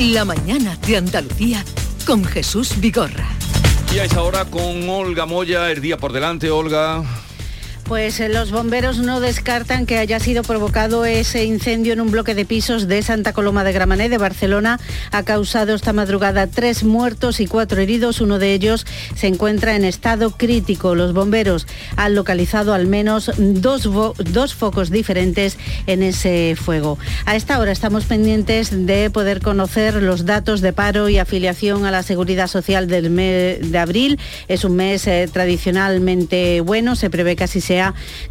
La mañana de Andalucía con Jesús Vigorra. Y a esa hora con Olga Moya, el día por delante, Olga. Pues eh, los bomberos no descartan que haya sido provocado ese incendio en un bloque de pisos de Santa Coloma de Gramané de Barcelona. Ha causado esta madrugada tres muertos y cuatro heridos. Uno de ellos se encuentra en estado crítico. Los bomberos han localizado al menos dos, dos focos diferentes en ese fuego. A esta hora estamos pendientes de poder conocer los datos de paro y afiliación a la Seguridad Social del mes de abril. Es un mes eh, tradicionalmente bueno. Se prevé que así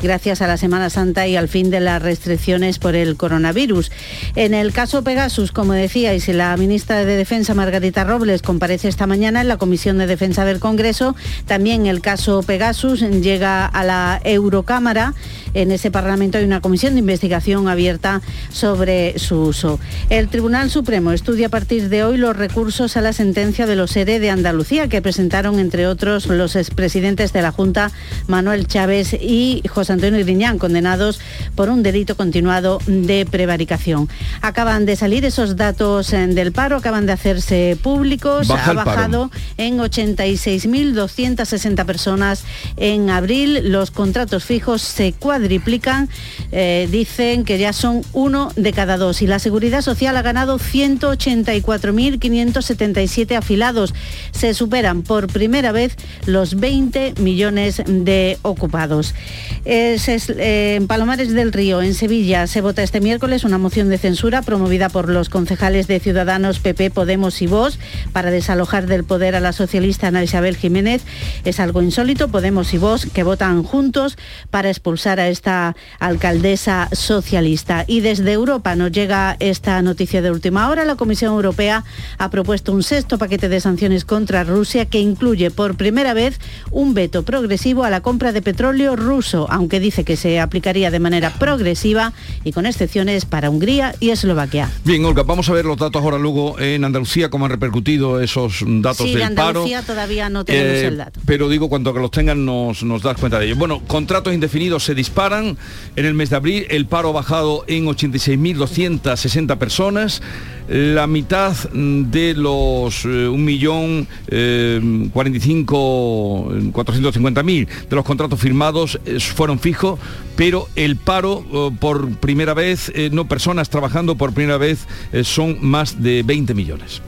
gracias a la Semana Santa y al fin de las restricciones por el coronavirus. En el caso Pegasus, como decíais, la ministra de Defensa, Margarita Robles, comparece esta mañana en la Comisión de Defensa del Congreso. También el caso Pegasus llega a la Eurocámara. En ese Parlamento hay una comisión de investigación abierta sobre su uso. El Tribunal Supremo estudia a partir de hoy los recursos a la sentencia de los ERE de Andalucía que presentaron, entre otros, los expresidentes de la Junta, Manuel Chávez y José Antonio Griñán, condenados por un delito continuado de prevaricación. Acaban de salir esos datos eh, del paro, acaban de hacerse públicos, ha bajado en 86.260 personas en abril, los contratos fijos se cuadriplican, eh, dicen que ya son uno de cada dos y la Seguridad Social ha ganado 184.577 afilados, se superan por primera vez los 20 millones de ocupados. Eh, en Palomares del Río, en Sevilla, se vota este miércoles una moción de censura promovida por los concejales de Ciudadanos, PP, Podemos y Vox para desalojar del poder a la socialista Ana Isabel Jiménez. Es algo insólito, Podemos y Vox que votan juntos para expulsar a esta alcaldesa socialista. Y desde Europa nos llega esta noticia de última hora. La Comisión Europea ha propuesto un sexto paquete de sanciones contra Rusia que incluye por primera vez un veto progresivo a la compra de petróleo ruso aunque dice que se aplicaría de manera progresiva y con excepciones para Hungría y Eslovaquia. Bien, Olga, vamos a ver los datos ahora luego en Andalucía, cómo han repercutido esos datos sí, del Andalucía todavía no tenemos eh, el dato. Pero digo, cuando que los tengan nos, nos das cuenta de ello. Bueno, contratos indefinidos se disparan. En el mes de abril el paro ha bajado en 86.260 personas la mitad de los 1.045.450.000 eh, de los contratos firmados eh, fueron fijos, pero el paro eh, por primera vez, no personas trabajando por primera vez, son más de 20 millones.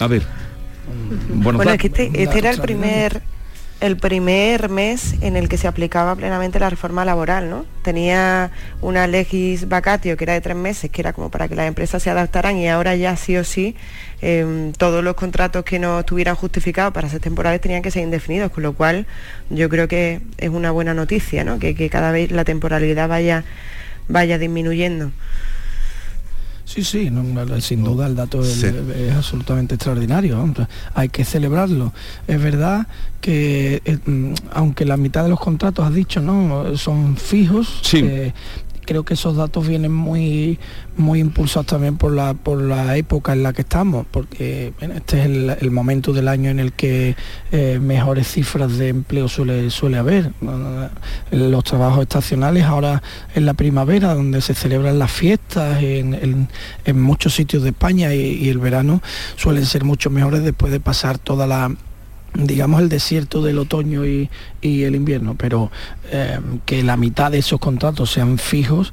A ver. Bueno, es que este, este era el primer el primer mes en el que se aplicaba plenamente la reforma laboral, ¿no? Tenía una legis vacatio que era de tres meses, que era como para que las empresas se adaptaran y ahora ya sí o sí em, todos los contratos que no estuvieran justificados para ser temporales tenían que ser indefinidos, con lo cual yo creo que es una buena noticia, ¿no? Que, que cada vez la temporalidad vaya, vaya disminuyendo. Sí, sí, sin duda el dato es, absolutamente extraordinario. Hay que celebrarlo. Es verdad que eh, mm, aunque la mitad de los contratos, has dicho, ¿no? Son fijos, sí. Eh, creo que esos datos vienen muy, muy impulsados también por la, por la época en la que estamos, porque este es el, momento del año en el que eh, mejores cifras de empleo suele, suele haber. Los trabajos estacionales ahora en la primavera, donde se celebran las fiestas en, muchos sitios de España y el verano, suelen ser mucho mejores después de pasar toda la digamos el desierto del otoño y, el invierno, pero eh, que la mitad de esos contratos sean fijos,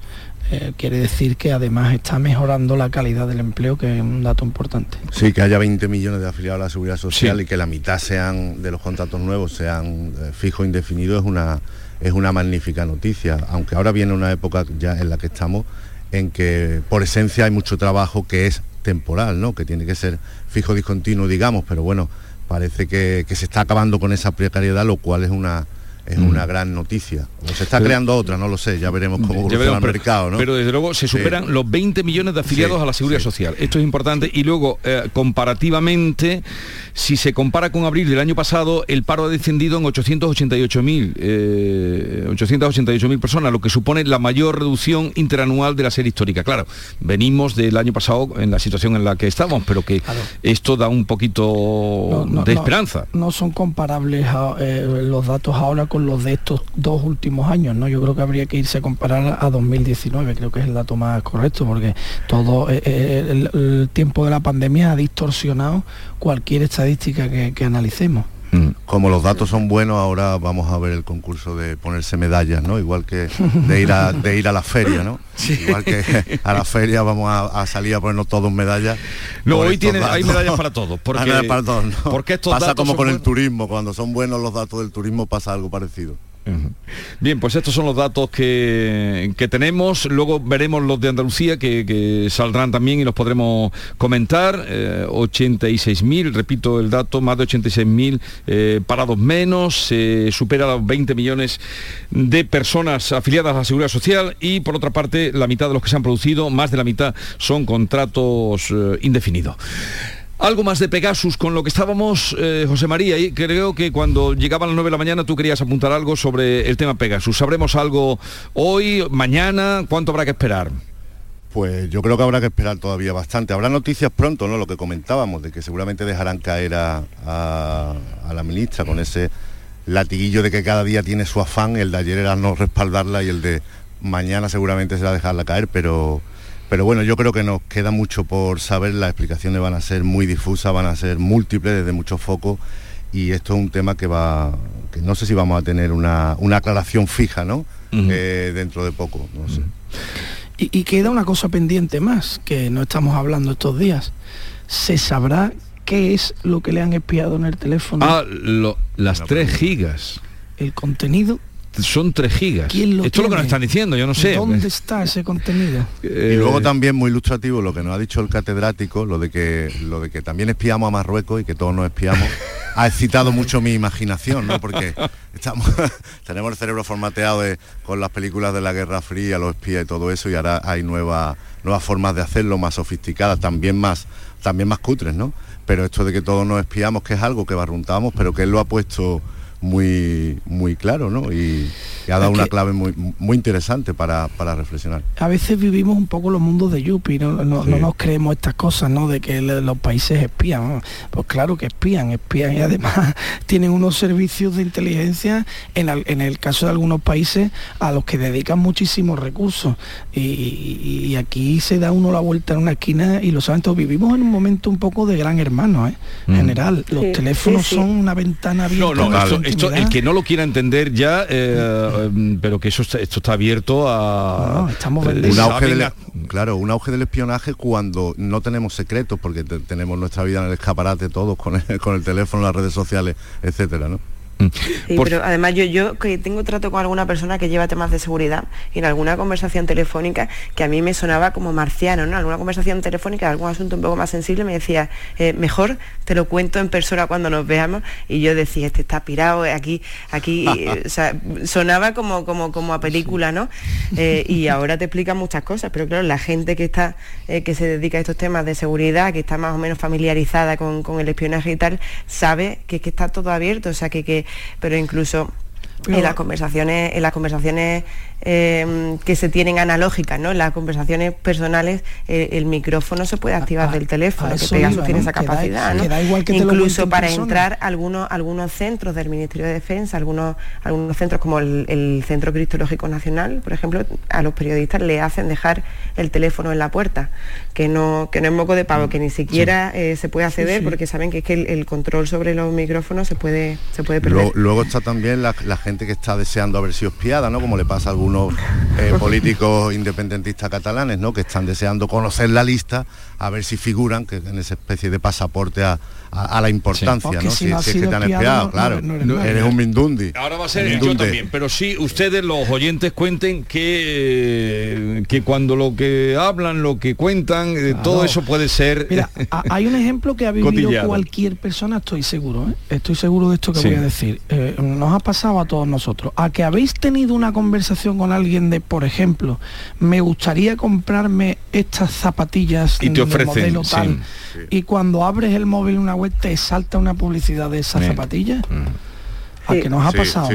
eh, quiere decir que además está mejorando la calidad del empleo, que es un dato importante. Sí, que haya 20 millones de afiliados a la seguridad social y que la mitad sean de los contratos nuevos sean eh, fijos indefinidos es una, es una magnífica noticia, aunque ahora viene una época ya en la que estamos en que por esencia hay mucho trabajo que es temporal, ¿no? que tiene que ser fijo discontinuo, digamos, pero bueno, parece que, se está acabando con esa precariedad, lo cual es una, es mm. una gran noticia. O se está creando otra, no lo sé, ya veremos cómo evoluciona el mercado. ¿no? Pero desde luego se superan los 20 millones de afiliados a la seguridad social. Esto es importante. Y luego, eh, comparativamente, si se compara con abril del año pasado, el paro ha descendido en 888.000 eh, 888 personas, lo que supone la mayor reducción interanual de la serie histórica. Claro, venimos del año pasado en la situación en la que estamos, pero que esto da un poquito de esperanza. No, son comparables eh, los datos ahora con los de estos dos últimos años, ¿no? Yo creo que habría que irse a comparar a 2019, creo que es el dato más correcto, porque todo eh, eh, el, tiempo de la pandemia ha distorsionado cualquier estadística que analicemos. Mm. Como los datos son buenos, ahora vamos a ver el concurso de ponerse medallas, ¿no? Igual que de ir a, de ir a la feria, ¿no? Igual que a la feria vamos a, salir a ponernos todos medallas. No, hoy tiene, hay medallas para todos. Porque, para todos, Porque pasa como con el turismo, cuando son buenos los datos del turismo pasa algo parecido. Bien, pues estos son los datos que, tenemos. Luego veremos los de Andalucía que, saldrán también y los podremos comentar. 86.000, eh, repito el dato, más de 86.000 eh, parados menos. Se supera los 20 millones de personas afiliadas a la Seguridad Social y por otra parte la mitad de los que se han producido, más de la mitad son contratos eh, indefinidos. Algo más de Pegasus con lo que estábamos, eh, José María, y creo que cuando llegaban las 9 de la mañana tú querías apuntar algo sobre el tema Pegasus. ¿Sabremos algo hoy, mañana? ¿Cuánto habrá que esperar? Pues yo creo que habrá que esperar todavía bastante. Habrá noticias pronto, ¿no? Lo que comentábamos, de que seguramente dejarán caer a, a la ministra con ese latiguillo de que cada día tiene su afán, el de ayer era no respaldarla y el de mañana seguramente será dejarla caer, pero pero bueno, yo creo que nos queda mucho por saber, las explicaciones van a ser muy difusas, van a ser múltiples desde muchos focos y esto es un tema que va, que no sé si vamos a tener una, aclaración fija, ¿no? Eh, dentro de poco, no sé. y, queda una cosa pendiente más, que no estamos hablando estos días. ¿Se sabrá qué es lo que le han espiado en el teléfono? Ah, las 3 gigas. El contenido son 3 gigas. Esto es lo que nos están diciendo, yo no sé. ¿Dónde está ese contenido? y luego también muy ilustrativo lo que nos ha dicho el catedrático, lo de que lo de que también espiamos a Marruecos y que todos nos espiamos, ha excitado mucho mi imaginación, ¿no? Porque estamos, tenemos el cerebro formateado con las películas de la Guerra Fría, los espías y todo eso, y ahora hay nuevas nuevas formas de hacerlo, más sofisticadas, también más, también más cutres, ¿no? Pero esto de que todos nos espiamos, que es algo que barruntamos, pero que él lo ha puesto muy, muy claro, ¿no? Y, ha dado una clave muy, muy interesante para, reflexionar. A veces vivimos un poco los mundos de Yuppie, ¿no? No, nos creemos estas cosas, ¿no? De que los países espían. Pues claro que espían, espían y además tienen unos servicios de inteligencia, en, en el caso de algunos países, a los que dedican muchísimos recursos. Y, aquí se da uno la vuelta en una esquina y lo saben todos. Vivimos en un momento un poco de gran hermano, ¿eh? En mm. general. Los teléfonos son una ventana abierta el que no lo quiera entender ya, eh, em, pero que eso esto está abierto a... estamos eh, un auge del, claro, un auge del espionaje cuando no tenemos secretos, porque tenemos nuestra vida en el escaparate todos con el, con el teléfono, las redes sociales, etcétera, ¿no? Sí, pero además yo, yo que tengo trato con alguna persona que lleva temas de seguridad y en alguna conversación telefónica que a mí me sonaba como marciano, ¿no? Alguna conversación telefónica, algún asunto un poco más sensible, me decía, eh, mejor te lo cuento en persona cuando nos veamos y yo decía, este está pirado, eh, aquí, aquí, o sea, sonaba como, como, como a película, ¿no? Eh, y ahora te explica muchas cosas, pero claro, la gente que está, que se dedica a estos temas de seguridad, que está más o menos familiarizada con, el espionaje y tal, sabe que, que está todo abierto, o sea, que, que pero incluso en las conversaciones, en las conversaciones Em, que se tienen analógicas, ¿no? En las conversaciones personales eh, el micrófono se puede activar del teléfono, que Pegasus tiene esa capacidad, Incluso para entrar algunos, algunos centros del Ministerio de Defensa, algunos, algunos centros como el, Centro Cristológico Nacional, por ejemplo, a los periodistas le hacen dejar el teléfono en la puerta, que no, que no es moco de pavo, que ni siquiera eh, se puede acceder porque saben que es que el, control sobre los micrófonos se puede, se puede perder. Luego, está también la, gente que está deseando haber sido espiada, ¿no? Como le pasa a algunos eh, políticos independentistas catalanes, ¿no? Que están deseando conocer la lista a ver si figuran que en esa especie de pasaporte a, la importancia, ¿no? Si, es que te han espiado, claro. eres, un mindundi. Ahora va a ser yo también, pero sí ustedes los oyentes cuenten que que cuando lo que hablan, lo que cuentan, eh, todo eso puede ser. Mira, hay un ejemplo que ha vivido cualquier persona, estoy seguro, ¿eh? estoy seguro de esto que voy a decir. nos ha pasado a todos nosotros. A que habéis tenido una conversación con alguien de, por ejemplo, me gustaría comprarme estas zapatillas y te ofrecen, tal, y cuando abres el móvil una web te salta una publicidad de esas zapatillas. Mm. ¿A que nos ha pasado?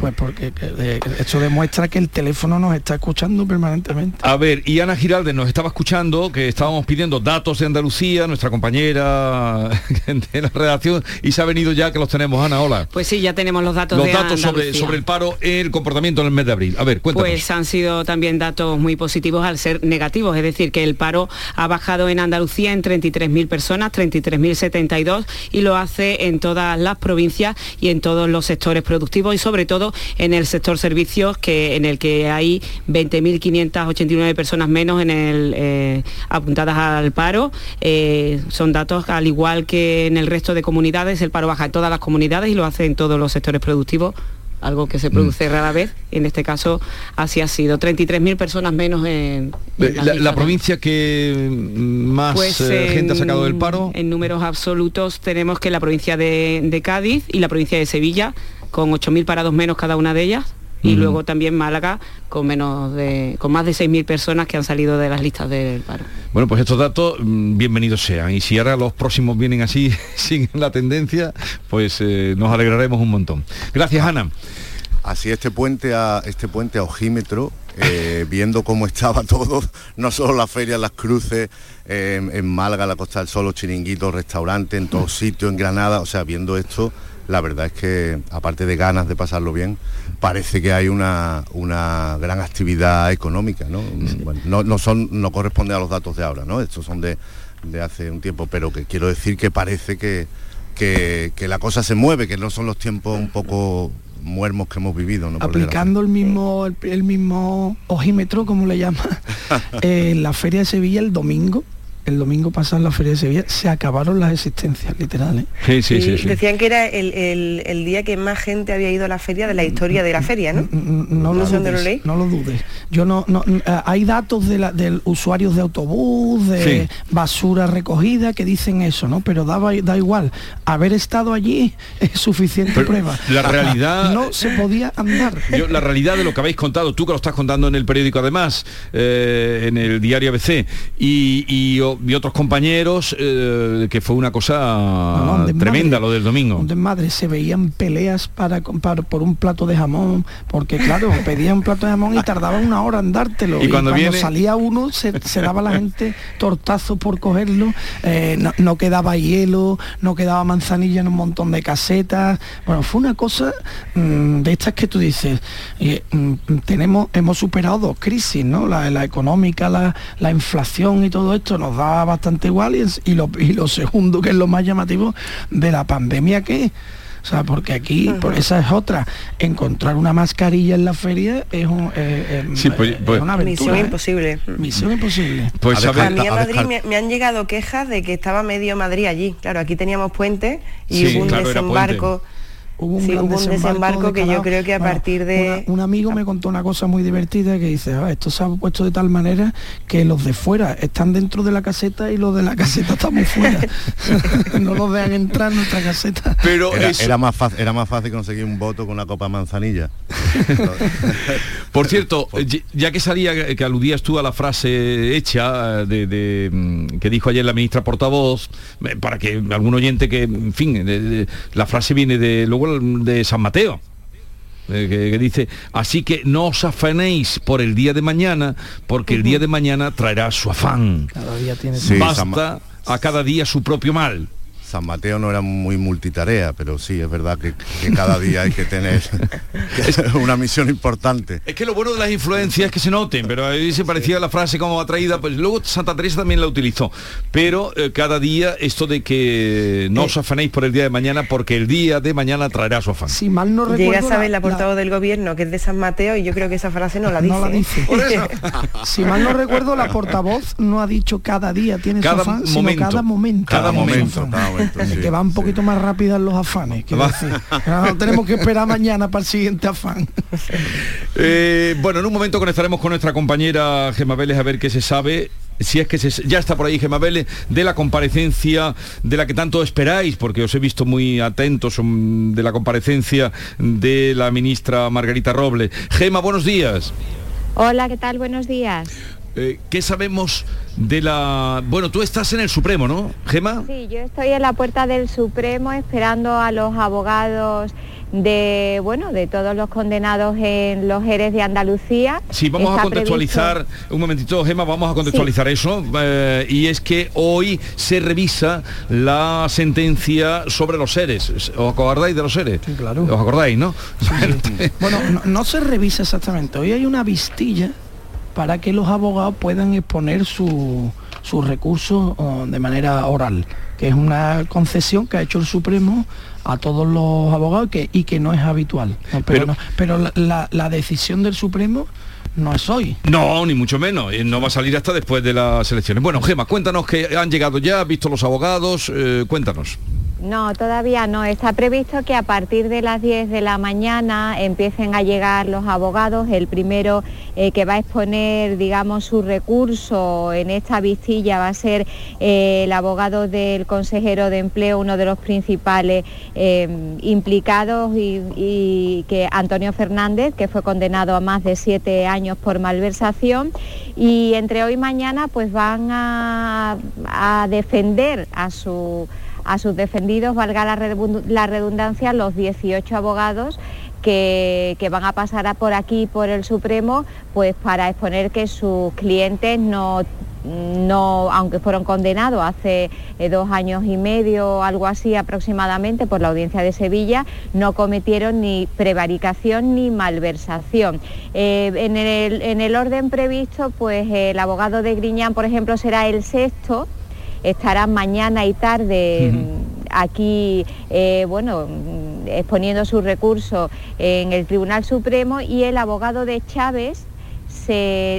Pues porque eh, eso demuestra que el teléfono nos está escuchando permanentemente. A ver, y Ana Giralde nos estaba escuchando que estábamos pidiendo datos de Andalucía, nuestra compañera de la redacción, y se ha venido ya que los tenemos. Ana, hola. Pues sí, ya tenemos los datos los datos sobre, sobre el paro, el comportamiento en el mes de abril. A ver, cuéntanos. Pues han sido también datos muy positivos al ser negativos, es decir, que el paro ha bajado en Andalucía en 33.000 personas, 33.072, y lo hace en todas las provincias y en todos los sectores productivos y sobre todo en el sector servicios, que, en el que hay 20.589 personas menos en el, eh, apuntadas al paro. Eh, son datos al igual que en el resto de comunidades, el paro baja en todas las comunidades y lo hace en todos los sectores productivos algo que se mm. produce rara vez, en este caso así ha sido. 33.000 personas menos en... Eh, la, provincia que más pues gente ha sacado del paro? En números absolutos tenemos que la provincia de Cádiz y la provincia de Sevilla con 8.000 parados menos cada una de ellas. Y luego también Málaga con menos de con más de 6.000 personas que han salido de las listas del paro. Bueno, pues estos datos mm, bienvenidos sean. Y si ahora los próximos vienen así, sin la tendencia, pues eh, nos alegraremos un montón. Gracias, Ana. Así este puente a este puente a ojímetro, eh, viendo cómo estaba todo, no solo la feria, las cruces, en Málaga, la Costa del Sol, los chiringuitos, restaurantes, en todos sitios, en Granada, o sea, viendo esto, la verdad es que, aparte de ganas de pasarlo bien, parece que hay una, una gran actividad económica, ¿no? no, son, no corresponde a los datos de ahora, ¿no? Estos son de, hace un tiempo, pero que quiero decir que parece que, que, la cosa se mueve, que no son los tiempos un poco muermos que hemos vivido. ¿no? Aplicando el mismo, el, mismo ojímetro, como le llama, en la Feria de Sevilla el domingo, el domingo pasado en la Feria de Sevilla se acabaron las existencias literales. Sí, sí, sí, Decían que era el, día que más gente había ido a la feria de la historia de la feria, ¿no? No, lo, dudes, no lo dudes. Yo no, eh, hay datos de, la, usuarios de autobús, de basura recogida que dicen eso, ¿no? Pero da, da igual. Haber estado allí es suficiente prueba. La realidad. no se podía andar. la realidad de lo que habéis contado, tú que lo estás contando en el periódico además, eh, en el diario ABC, y, y y otros compañeros, eh, que fue una cosa tremenda lo del domingo. De madre, se veían peleas para, comprar por un plato de jamón, porque claro, pedía un plato de jamón y tardaba una hora en dártelo. Y, cuando, salía uno, se, daba la gente tortazo por cogerlo, eh, no, quedaba hielo, no quedaba manzanilla en un montón de casetas. Bueno, fue una cosa mm, de estas que tú dices, eh, mm, tenemos, hemos superado dos crisis, ¿no? La, la económica, la, la inflación y todo esto nos bastante igual y, lo, segundo, que es lo más llamativo de la pandemia que o sea, porque aquí, por esa es otra, encontrar una mascarilla en la feria es, un, pues, pues, una Misión ¿eh? imposible. Misión imposible. Pues a, mí a Madrid me, han llegado quejas de que estaba medio Madrid allí. Claro, aquí teníamos puente y hubo un desembarco Hubo un, desembarco, que yo creo que a partir de... un amigo me contó una cosa muy divertida que dice, ah, esto se ha puesto de tal manera que los de fuera están dentro de la caseta y los de la caseta estamos fuera. no los vean entrar en nuestra caseta. Pero era, más fácil, era más fácil conseguir un voto con una copa manzanilla. Por cierto, ya que salía, que aludías tú a la frase hecha de, mm, que dijo ayer la ministra portavoz, eh, para que algún oyente que, en fin, la frase viene de luego de San Mateo. Eh, que, dice, así que no os afanéis por el día de mañana, porque el día de mañana traerá su afán. Cada día tiene Basta a cada día su propio mal. San Mateo no era muy multitarea, pero sí, es verdad que, cada día hay que tener una misión importante. Es que lo bueno de las influencias es que se noten, pero ahí se parecía la frase como atraída, pues luego Santa Teresa también la utilizó. Pero eh, cada día esto de que no os afanéis por el día de mañana, porque el día de mañana traerá su afán. Si mal no recuerdo... Llega a saber la portavoz del gobierno que es de San Mateo y yo creo que esa frase no la dice. No la dice. si mal no recuerdo, la portavoz no ha dicho cada día tiene su afán, sino cada momento. Cada momento. Cada momento que va un poquito más rápida en los afanes. No tenemos que esperar mañana para el siguiente afán. Eh, bueno, en un momento conectaremos con nuestra compañera Gemma Vélez a ver qué se sabe si es que ya está por ahí Gemma Vélez, de la comparecencia de la que tanto esperáis, porque os he visto muy atentos mm, de la comparecencia de la ministra Margarita Robles. Gema, buenos días. Hola, ¿qué tal? Buenos días. Eh, ¿Qué sabemos de la... Bueno, tú estás en el Supremo, ¿no, Gema? Sí, yo estoy en la puerta del Supremo esperando a los abogados de bueno de todos los condenados en los Jerez de Andalucía. Sí, vamos a contextualizar, un momentito, Gema, vamos a contextualizar eso. Eh, y es que hoy se revisa la sentencia sobre los seres. ¿Os acordáis de los seres? Sí, claro. ¿Os acordáis, no? bueno, no, se revisa exactamente. Hoy hay una vistilla para que los abogados puedan exponer su, sus recursos de manera oral, que es una concesión que ha hecho el Supremo a todos los abogados y que no es habitual. pero, pero, la, decisión del Supremo no es hoy. No, ni mucho menos. Eh, no va a salir hasta después de las elecciones. Bueno, Gema, cuéntanos que han llegado ya, visto los abogados, eh, cuéntanos. No, todavía no. Está previsto que a partir de las 10 de la mañana empiecen a llegar los abogados. El primero eh, que va a exponer, digamos, su recurso en esta vistilla va a ser eh, el abogado del consejero de empleo, uno de los principales eh, implicados, y, que Antonio Fernández, que fue condenado a más de siete años por malversación. Y entre hoy y mañana, pues van a defender a su a sus defendidos, valga la redundancia, los 18 abogados que, van a pasar por aquí, por el Supremo, pues para exponer que sus clientes no no, aunque fueron condenados hace eh, dos años y medio, algo así aproximadamente, por la audiencia de Sevilla, no cometieron ni prevaricación ni malversación. Eh, en, el, en, el, orden previsto, pues el abogado de Griñán, por ejemplo, será el sexto, estarán mañana y tarde aquí, eh, bueno, exponiendo su recurso en el Tribunal Supremo y el abogado de Chávez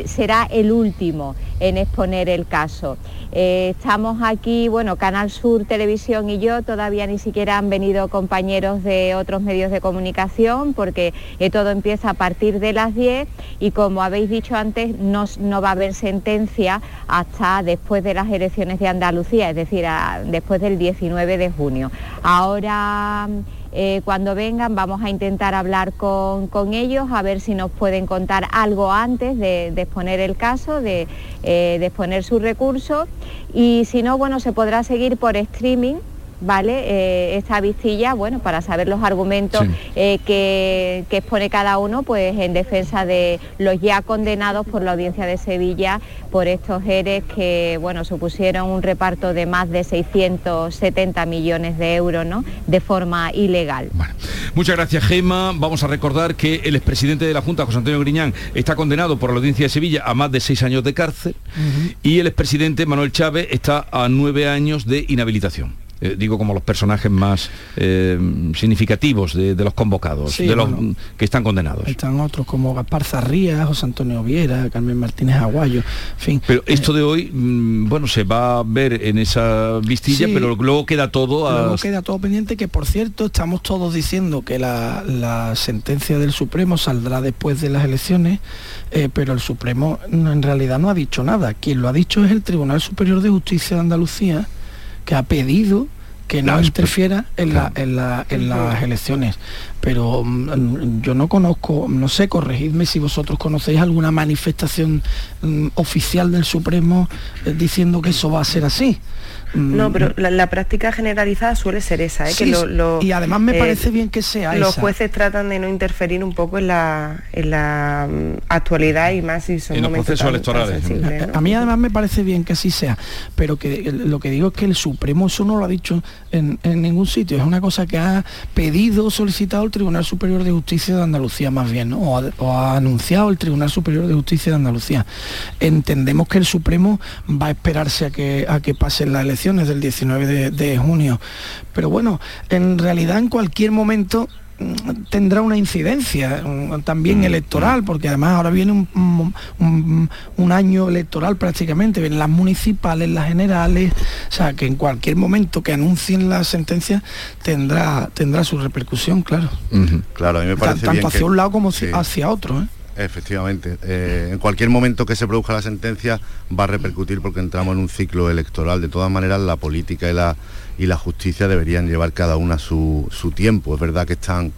será el último en exponer el caso. Eh, estamos aquí, bueno, Canal Sur Televisión y yo, todavía ni siquiera han venido compañeros de otros medios de comunicación porque eh, todo empieza a partir de las 10 y como habéis dicho antes, no, va a haber sentencia hasta después de las elecciones de Andalucía, es decir, después del 19 de junio. Ahora... Eh, cuando vengan vamos a intentar hablar con, ellos a ver si nos pueden contar algo antes de, exponer el caso, de, eh, de exponer su recurso. Y si no, bueno, se podrá seguir por streaming ¿vale? Eh, esta vistilla, bueno, para saber los argumentos eh, que, expone cada uno, pues en defensa de los ya condenados por la audiencia de Sevilla por estos ERES que, bueno, supusieron un reparto de más de 670 millones de euros, ¿no? De forma ilegal. Muchas gracias, Gema. Vamos a recordar que el expresidente de la Junta, José Antonio Griñán, está condenado por la audiencia de Sevilla a más de seis años de cárcel y el expresidente Manuel Chávez está a nueve años de inhabilitación. Eh, digo como los personajes más eh, significativos de, los convocados, de los que están condenados. Están otros como Gaspar Zarría, José Antonio Viera, Carmen Martínez Aguayo, fin. Pero esto de hoy, mm, bueno, se va a ver en esa vistilla, pero luego queda todo a... Luego queda todo pendiente, que por cierto estamos todos diciendo que la, sentencia del Supremo saldrá después de las elecciones, eh, pero el Supremo en realidad no ha dicho nada. Quien lo ha dicho es el Tribunal Superior de Justicia de Andalucía, que ha pedido que no, interfiera en, las elecciones. Pero mm, yo no conozco, no sé, corregidme si vosotros conocéis alguna manifestación mm, oficial del Supremo eh, diciendo que eso va a ser así. No, pero la, práctica generalizada suele ser esa, ¿eh? y además me eh, parece bien que sea Los jueces tratan de no interferir un poco en la, mm, actualidad y más si son en los procesos electorales. A mí además me parece bien que así sea, pero que lo que digo es que el Supremo eso no lo ha dicho en, ningún sitio, es una cosa que ha pedido, solicitado el Tribunal Superior de Justicia de Andalucía más bien, o, ha, anunciado el Tribunal Superior de Justicia de Andalucía. Entendemos que el Supremo va a esperarse a que, a que pasen las elecciones del 19 de, junio. Pero bueno, en realidad en cualquier momento mm, tendrá una incidencia mm, también mm, electoral, porque además ahora viene un, año electoral prácticamente, vienen las municipales, las generales, o sea que en cualquier momento que anuncien la sentencia tendrá, tendrá su repercusión, claro. Claro, a mí me parece Tanto hacia un lado como hacia otro. ¿eh? Efectivamente. Eh, en cualquier momento que se produzca la sentencia va a repercutir porque entramos en un ciclo electoral. De todas maneras, la política y la, y la justicia deberían llevar cada una su, tiempo. Es verdad que están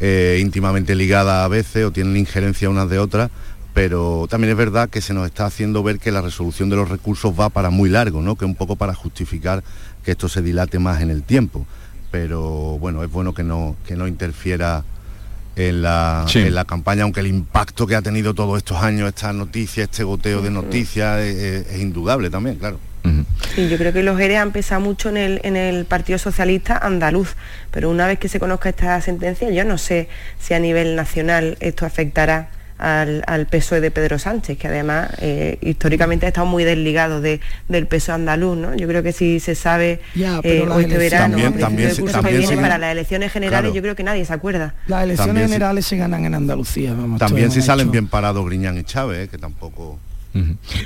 eh, íntimamente ligadas a veces o tienen injerencia unas de otras, pero también es verdad que se nos está haciendo ver que la resolución de los recursos va para muy largo, ¿no? que un poco para justificar que esto se dilate más en el tiempo. Pero bueno, es bueno que no, que no interfiera en la, en la campaña, aunque el impacto que ha tenido todos estos años, esta noticia, este goteo de noticias, es, indudable también, claro. yo creo que los ERE han pesado mucho en el, en el Partido Socialista andaluz, pero una vez que se conozca esta sentencia, yo no sé si a nivel nacional esto afectará al, al PSOE de Pedro Sánchez, que además eh, históricamente ha estado muy desligado de, del peso andaluz, ¿no? Yo creo que si se sabe eh, este verano, también, para las elecciones generales, yo creo que nadie se acuerda. Las elecciones generales se ganan en Andalucía. también si salen bien parados Griñán y Chávez, eh, que tampoco...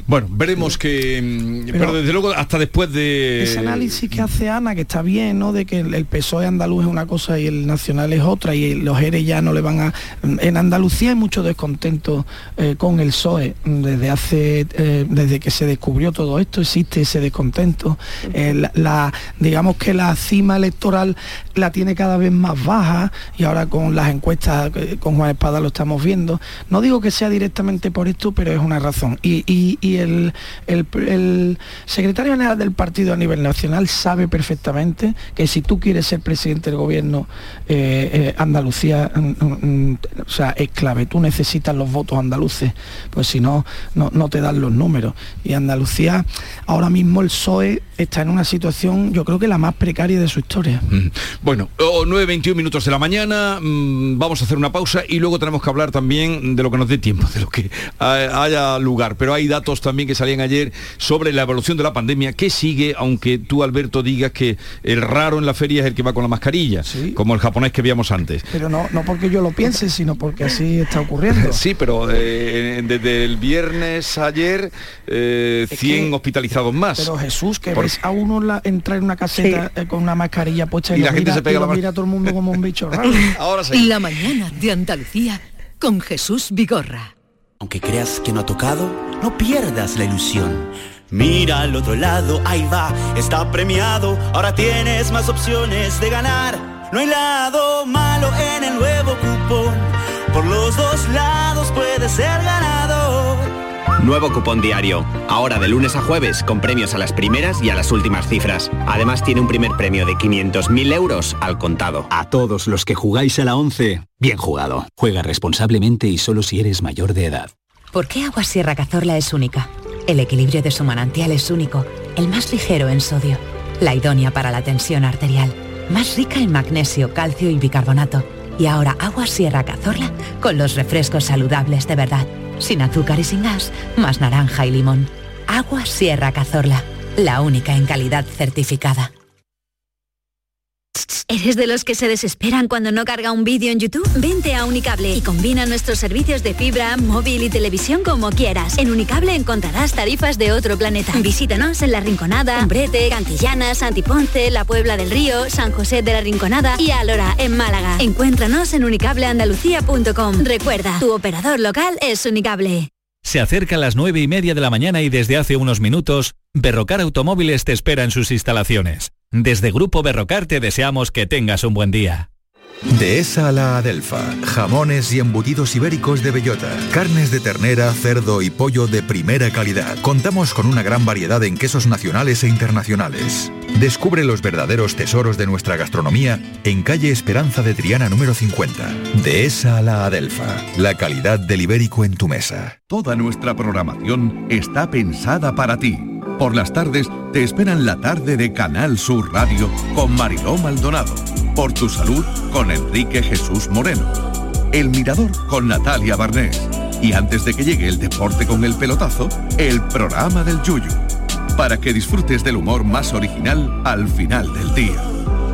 Bueno, veremos que... Mm, pero, desde luego hasta después de... Ese análisis que hace Ana, que está bien, ¿no? De que el, PSOE andaluz es una cosa y el nacional es otra y los ERE ya no le van a... En Andalucía hay mucho descontento eh, con el PSOE. Desde hace... Eh, desde que se descubrió todo esto existe ese descontento. Eh, la, digamos que la cima electoral la tiene cada vez más baja y ahora con las encuestas con Juan Espada lo estamos viendo. No digo que sea directamente por esto, pero es una razón y, el, secretario general del partido a nivel nacional sabe perfectamente que si tú quieres ser presidente del gobierno eh, eh, Andalucía, mm, mm, mm, o sea, es clave, tú necesitas los votos andaluces, pues si no, no, te dan los números. Y Andalucía, ahora mismo el PSOE está en una situación, yo creo que la más precaria de su historia. Bueno, 9.21 minutos de la mañana, vamos a hacer una pausa y luego tenemos que hablar también de lo que nos dé tiempo, de lo que haya lugar pero hay datos también que salían ayer sobre la evolución de la pandemia que sigue, aunque tú, Alberto, digas que el raro en la feria es el que va con la mascarilla, como el japonés que veíamos antes. Pero no, no porque yo lo piense, sino porque así está ocurriendo. sí, pero eh, desde el viernes ayer, 100 eh, hospitalizados más. Pero Jesús, que ves a uno entrar en una caseta eh, con una mascarilla puesta y, la gente se pega la mira a todo el mundo como un bicho raro. Ahora sí. La mañana de Andalucía con Jesús Vigorra. Aunque creas que no ha tocado, no pierdas la ilusión. Mira al otro lado, ahí va, está premiado. Ahora tienes más opciones de ganar. No hay lado malo en el nuevo cupón. Por los dos lados puedes ser ganador. Nuevo cupón diario. Ahora de lunes a jueves con premios a las primeras y a las últimas cifras. Además tiene un primer premio de 500.000 euros al contado. A todos los que jugáis a la 11, bien jugado. Juega responsablemente y solo si eres mayor de edad. ¿Por qué Agua Sierra Cazorla es única? El equilibrio de su manantial es único, el más ligero en sodio, la idónea para la tensión arterial, más rica en magnesio, calcio y bicarbonato. Y ahora Agua Sierra Cazorla con los refrescos saludables de verdad, sin azúcar y sin gas, más naranja y limón. Agua Sierra Cazorla, la única en calidad certificada. ¿Eres de los que se desesperan cuando no carga un vídeo en YouTube? Vente a Unicable y combina nuestros servicios de fibra, móvil y televisión como quieras. En Unicable encontrarás tarifas de otro planeta. Visítanos en La Rinconada, Umbrete, Cantillana, Santiponce, La Puebla del Río, San José de la Rinconada y Alora, en Málaga. Encuéntranos en unicableandalucía.com. Recuerda, tu operador local es Unicable. Se acerca a las nueve y media de la mañana y desde hace unos minutos, Berrocar Automóviles te espera en sus instalaciones. Desde Grupo Berrocar te deseamos que tengas un buen día. Dehesa a la Adelfa. Jamones y embutidos ibéricos de bellota. Carnes de ternera, cerdo y pollo de primera calidad. Contamos con una gran variedad en quesos nacionales e internacionales. Descubre los verdaderos tesoros de nuestra gastronomía en calle Esperanza de Triana número 50. Dehesa a la Adelfa. La calidad del ibérico en tu mesa. Toda nuestra programación está pensada para ti. Por las tardes te esperan la tarde de Canal Sur Radio con Mariló Maldonado por tu salud con Enrique Jesús Moreno. El Mirador con Natalia Barnés. Y antes de que llegue el deporte con el pelotazo, el programa del Yuyu. Para que disfrutes del humor más original al final del día.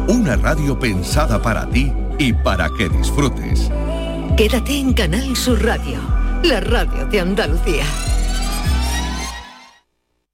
Una radio pensada para ti y para que disfrutes. Quédate en Canal Sur Radio, la radio de Andalucía.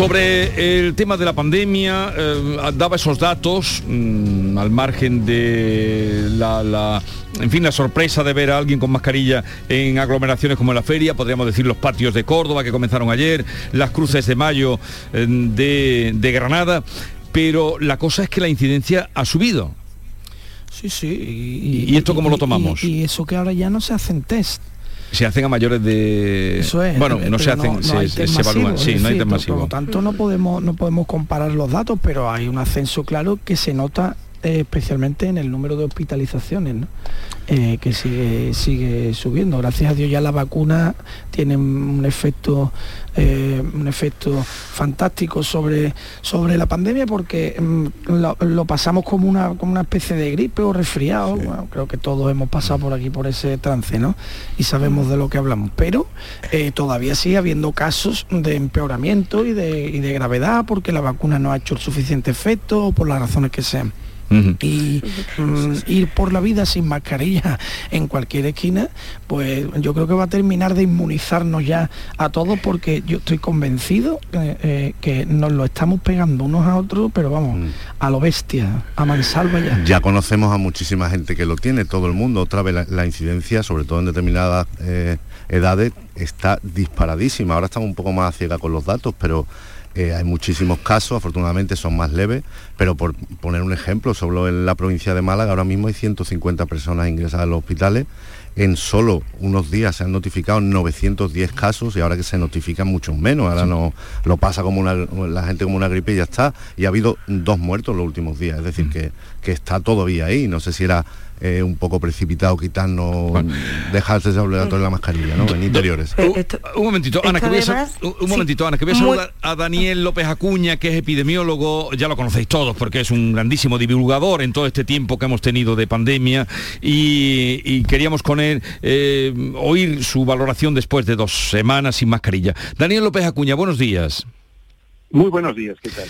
Sobre el tema de la pandemia, eh, daba esos datos mm, al margen de la, en fin, la sorpresa de ver a alguien con mascarilla en aglomeraciones como en la feria, podríamos decir los patios de Córdoba que comenzaron ayer, las cruces de mayo eh, de, Granada, pero la cosa es que la incidencia ha subido. Sí, sí. ¿Y, esto cómo lo tomamos? Y, eso que ahora ya no se hacen test se hacen a mayores de Eso es, bueno no se hacen se, evalúan sí no hay test por, lo tanto no podemos no podemos comparar los datos pero hay un ascenso claro que se nota eh, especialmente en el número de hospitalizaciones eh, que sigue sigue subiendo. Gracias a Dios ya la vacuna tiene un efecto eh, un efecto fantástico sobre sobre la pandemia porque mm, lo, pasamos como una como una especie de gripe o resfriado. Creo que todos hemos pasado por aquí por ese trance no y sabemos de lo que hablamos. Pero todavía sigue habiendo casos de empeoramiento y de, y de gravedad porque la vacuna no ha hecho el suficiente efecto o por las razones que sean y mm, ir por la vida sin mascarilla en cualquier esquina, pues yo creo que va a terminar de inmunizarnos ya a todos porque yo estoy convencido eh, que nos lo estamos pegando unos a otros, pero vamos, mm. a lo bestia, a mansalva ya. Ya conocemos a muchísima gente que lo tiene, todo el mundo, otra vez la, incidencia, sobre todo en determinadas eh, edades, está disparadísima. Ahora estamos un poco más ciega con los datos, pero eh, hay muchísimos casos, afortunadamente son más leves, pero por poner un ejemplo, solo en la provincia de Málaga ahora mismo hay 150 personas ingresadas a los hospitales. En solo unos días se han notificado 910 casos y ahora que se notifican muchos menos, ahora no lo pasa como la gente como una gripe y ya está. Y ha habido dos muertos los últimos días, es decir, mm. que, que está todavía ahí. No sé si era eh, un poco precipitado quitarnos, dejarse obligatorio la mascarilla, ¿no? En interiores. Eh, un momentito, Ana, que voy a, un momentito, Ana, que voy a saludar a Daniel López Acuña, que es epidemiólogo, ya lo conocéis todos porque es un grandísimo divulgador en todo este tiempo que hemos tenido de pandemia y, queríamos con él eh, oír su valoración después de dos semanas sin mascarilla. Daniel López Acuña, buenos días. Muy buenos días, ¿qué tal?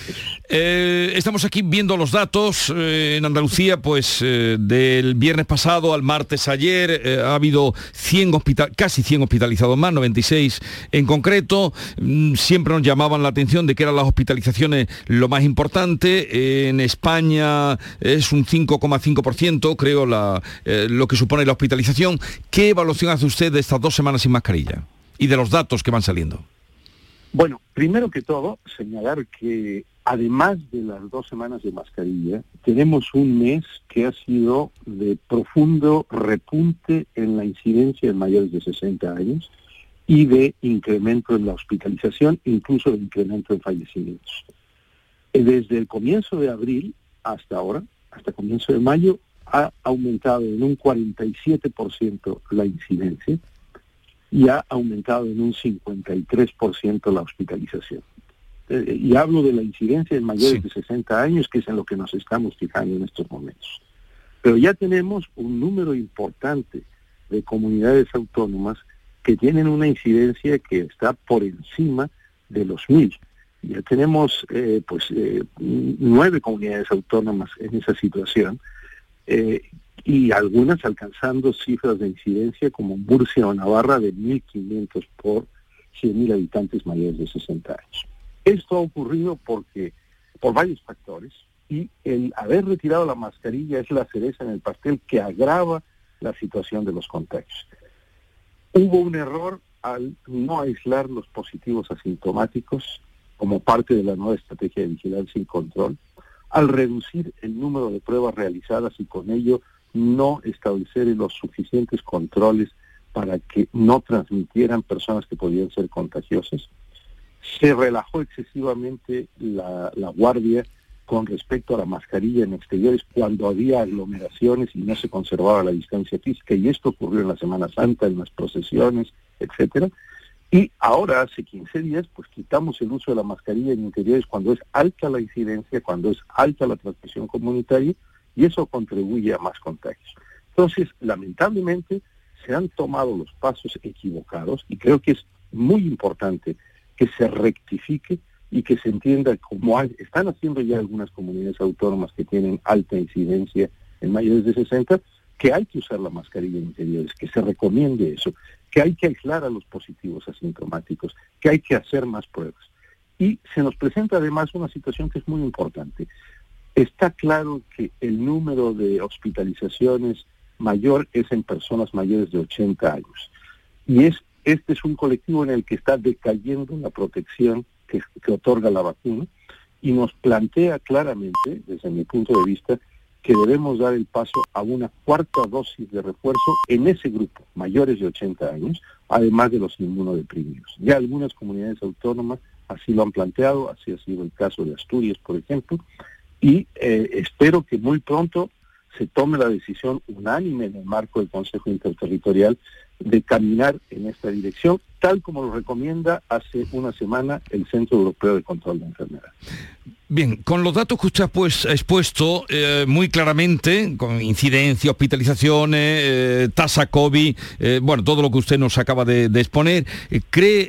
Eh, estamos aquí viendo los datos eh, en Andalucía, pues eh, del viernes pasado al martes ayer ha habido 100 casi 100 hospitalizados más, 96 en concreto. Mm, siempre nos llamaban la atención de que eran las hospitalizaciones lo más importante. en España es un 5,5%, creo, lo que supone la hospitalización. ¿Qué evaluación hace usted de estas dos semanas sin mascarilla y de los datos que van saliendo? Bueno, primero que todo, señalar que además de las dos semanas de mascarilla, tenemos un mes que ha sido de profundo repunte en la incidencia de mayores de 60 años y de incremento en la hospitalización, incluso de incremento en fallecimientos. Eh, desde el comienzo de abril hasta ahora, hasta comienzo de mayo, ha aumentado en un 47% la incidencia y ha aumentado en un 53% la hospitalización. Eh, y hablo de la incidencia en mayores de 60 años, que es en lo que nos estamos fijando en estos momentos. Pero ya tenemos un número importante de comunidades autónomas que tienen una incidencia que está por encima de los mil. Ya tenemos eh, pues eh, nueve comunidades autónomas en esa situación y algunas alcanzando cifras de incidencia como Murcia o Navarra de 1.500 por 100.000 habitantes mayores de 60 años. Esto ha ocurrido porque por varios factores y el haber retirado la mascarilla es la cereza en el pastel que agrava la situación de los contagios. Hubo un error al no aislar los positivos asintomáticos como parte de la nueva estrategia de vigilancia y control, al reducir el número de pruebas realizadas y con ello no establecer los suficientes controles para que no transmitieran personas que podían ser contagiosas. Se relajó excesivamente la, guardia con respecto a la mascarilla en exteriores cuando había aglomeraciones y no se conservaba la distancia física y esto ocurrió en la Semana Santa, en las procesiones, etcétera. Y ahora, hace 15 días, pues quitamos el uso de la mascarilla en interiores cuando es alta la incidencia, cuando es alta la transmisión comunitaria y eso contribuye a más contagios. Entonces, lamentablemente, se han tomado los pasos equivocados y creo que es muy importante que se rectifique y que se entienda como están haciendo ya algunas comunidades autónomas que tienen alta incidencia en mayores de 60, que hay que usar la mascarilla en interiores, que se recomiende eso, que hay que aislar a los positivos asintomáticos, que hay que hacer más pruebas. Y se nos presenta además una situación que es muy importante. Está claro que el número de hospitalizaciones mayor es en personas mayores de 80 años. Y es, este es un colectivo en el que está decayendo la protección que, que otorga la vacuna y nos plantea claramente, desde mi punto de vista, que debemos dar el paso a una cuarta dosis de refuerzo en ese grupo, mayores de 80 años, además de los inmunodeprimidos. Ya algunas comunidades autónomas así lo han planteado, así ha sido el caso de Asturias, por ejemplo, y eh, espero que muy pronto se tome la decisión unánime en el marco del Consejo Interterritorial de caminar en esta dirección, tal como lo recomienda hace una semana el Centro Europeo de Control de Enfermedades. Bien, con los datos que usted ha, pues, expuesto eh, muy claramente, con incidencia, hospitalizaciones, eh, tasa COVID, eh, bueno, todo lo que usted nos acaba de, exponer, ¿cree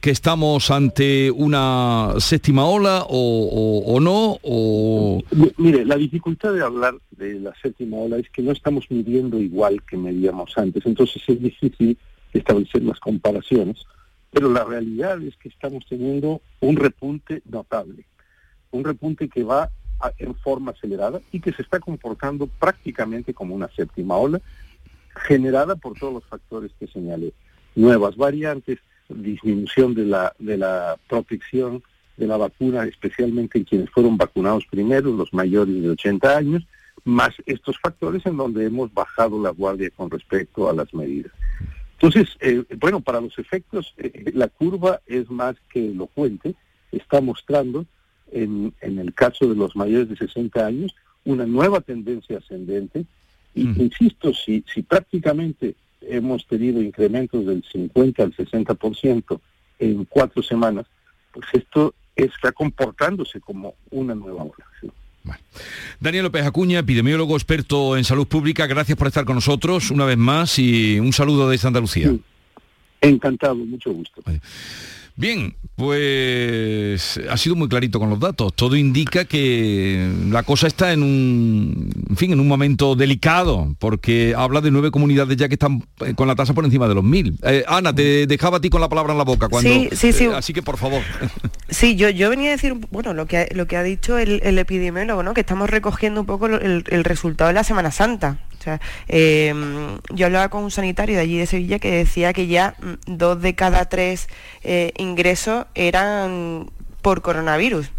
que estamos ante una séptima ola o, no? O... Mire, la dificultad de hablar de la séptima ola es que no estamos midiendo igual que medíamos antes, entonces es difícil establecer las comparaciones, pero la realidad es que estamos teniendo un repunte notable un repunte que va en forma acelerada y que se está comportando prácticamente como una séptima ola, generada por todos los factores que señalé. Nuevas variantes, disminución de la, de la protección de la vacuna, especialmente en quienes fueron vacunados primero, los mayores de 80 años, más estos factores en donde hemos bajado la guardia con respecto a las medidas. Entonces, eh, bueno, para los efectos, eh, la curva es más que elocuente, está mostrando en, el caso de los mayores de 60 años, una nueva tendencia ascendente. Y insisto, si, si prácticamente hemos tenido incrementos del 50 al 60% en cuatro semanas, pues esto está comportándose como una nueva Daniel López Acuña, epidemiólogo experto en salud pública, gracias por estar con nosotros una vez más y un saludo desde Andalucía. Encantado, mucho gusto. Bien, pues ha sido muy clarito con los datos. Todo indica que la cosa está en un, en fin, en un momento delicado, porque habla de nueve comunidades ya que están eh, con la tasa por encima de los mil. Eh, Ana, te dejaba a ti con la palabra en la boca cuando. Sí, sí, sí. Eh, así que por favor. Sí, yo, yo venía a decir, bueno, lo que, lo que ha dicho el, epidemiólogo, ¿no? Que estamos recogiendo un poco el, el resultado de la Semana Santa. O sea, em, yo hablaba con un sanitario de allí de Sevilla que decía que ya mm, dos de cada tres eh, ingresos eran por coronavirus.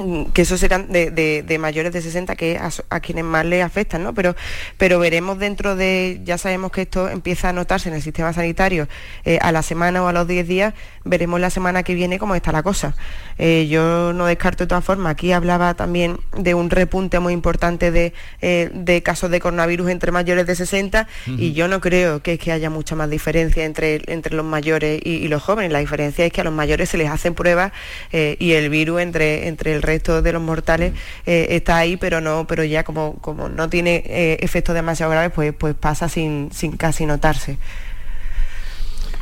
Mm, que esos serán de, mayores de 60 que a, a, quienes más les afectan, ¿no? Pero, pero veremos dentro de, ya sabemos que esto empieza a notarse en el sistema sanitario eh, a la semana o a los 10 días, veremos la semana que viene cómo está la cosa. Eh, yo no descarto de todas formas, aquí hablaba también de un repunte muy importante de, eh, casos de coronavirus entre mayores de 60 y yo no creo que, que haya mucha más diferencia entre, entre los mayores y, los jóvenes. La diferencia es que a los mayores se les hacen pruebas y el virus entre, entre el resto de los mortales eh, está ahí, pero no, pero ya como, como no tiene eh, efectos demasiado graves, pues, pues pasa sin, sin casi notarse.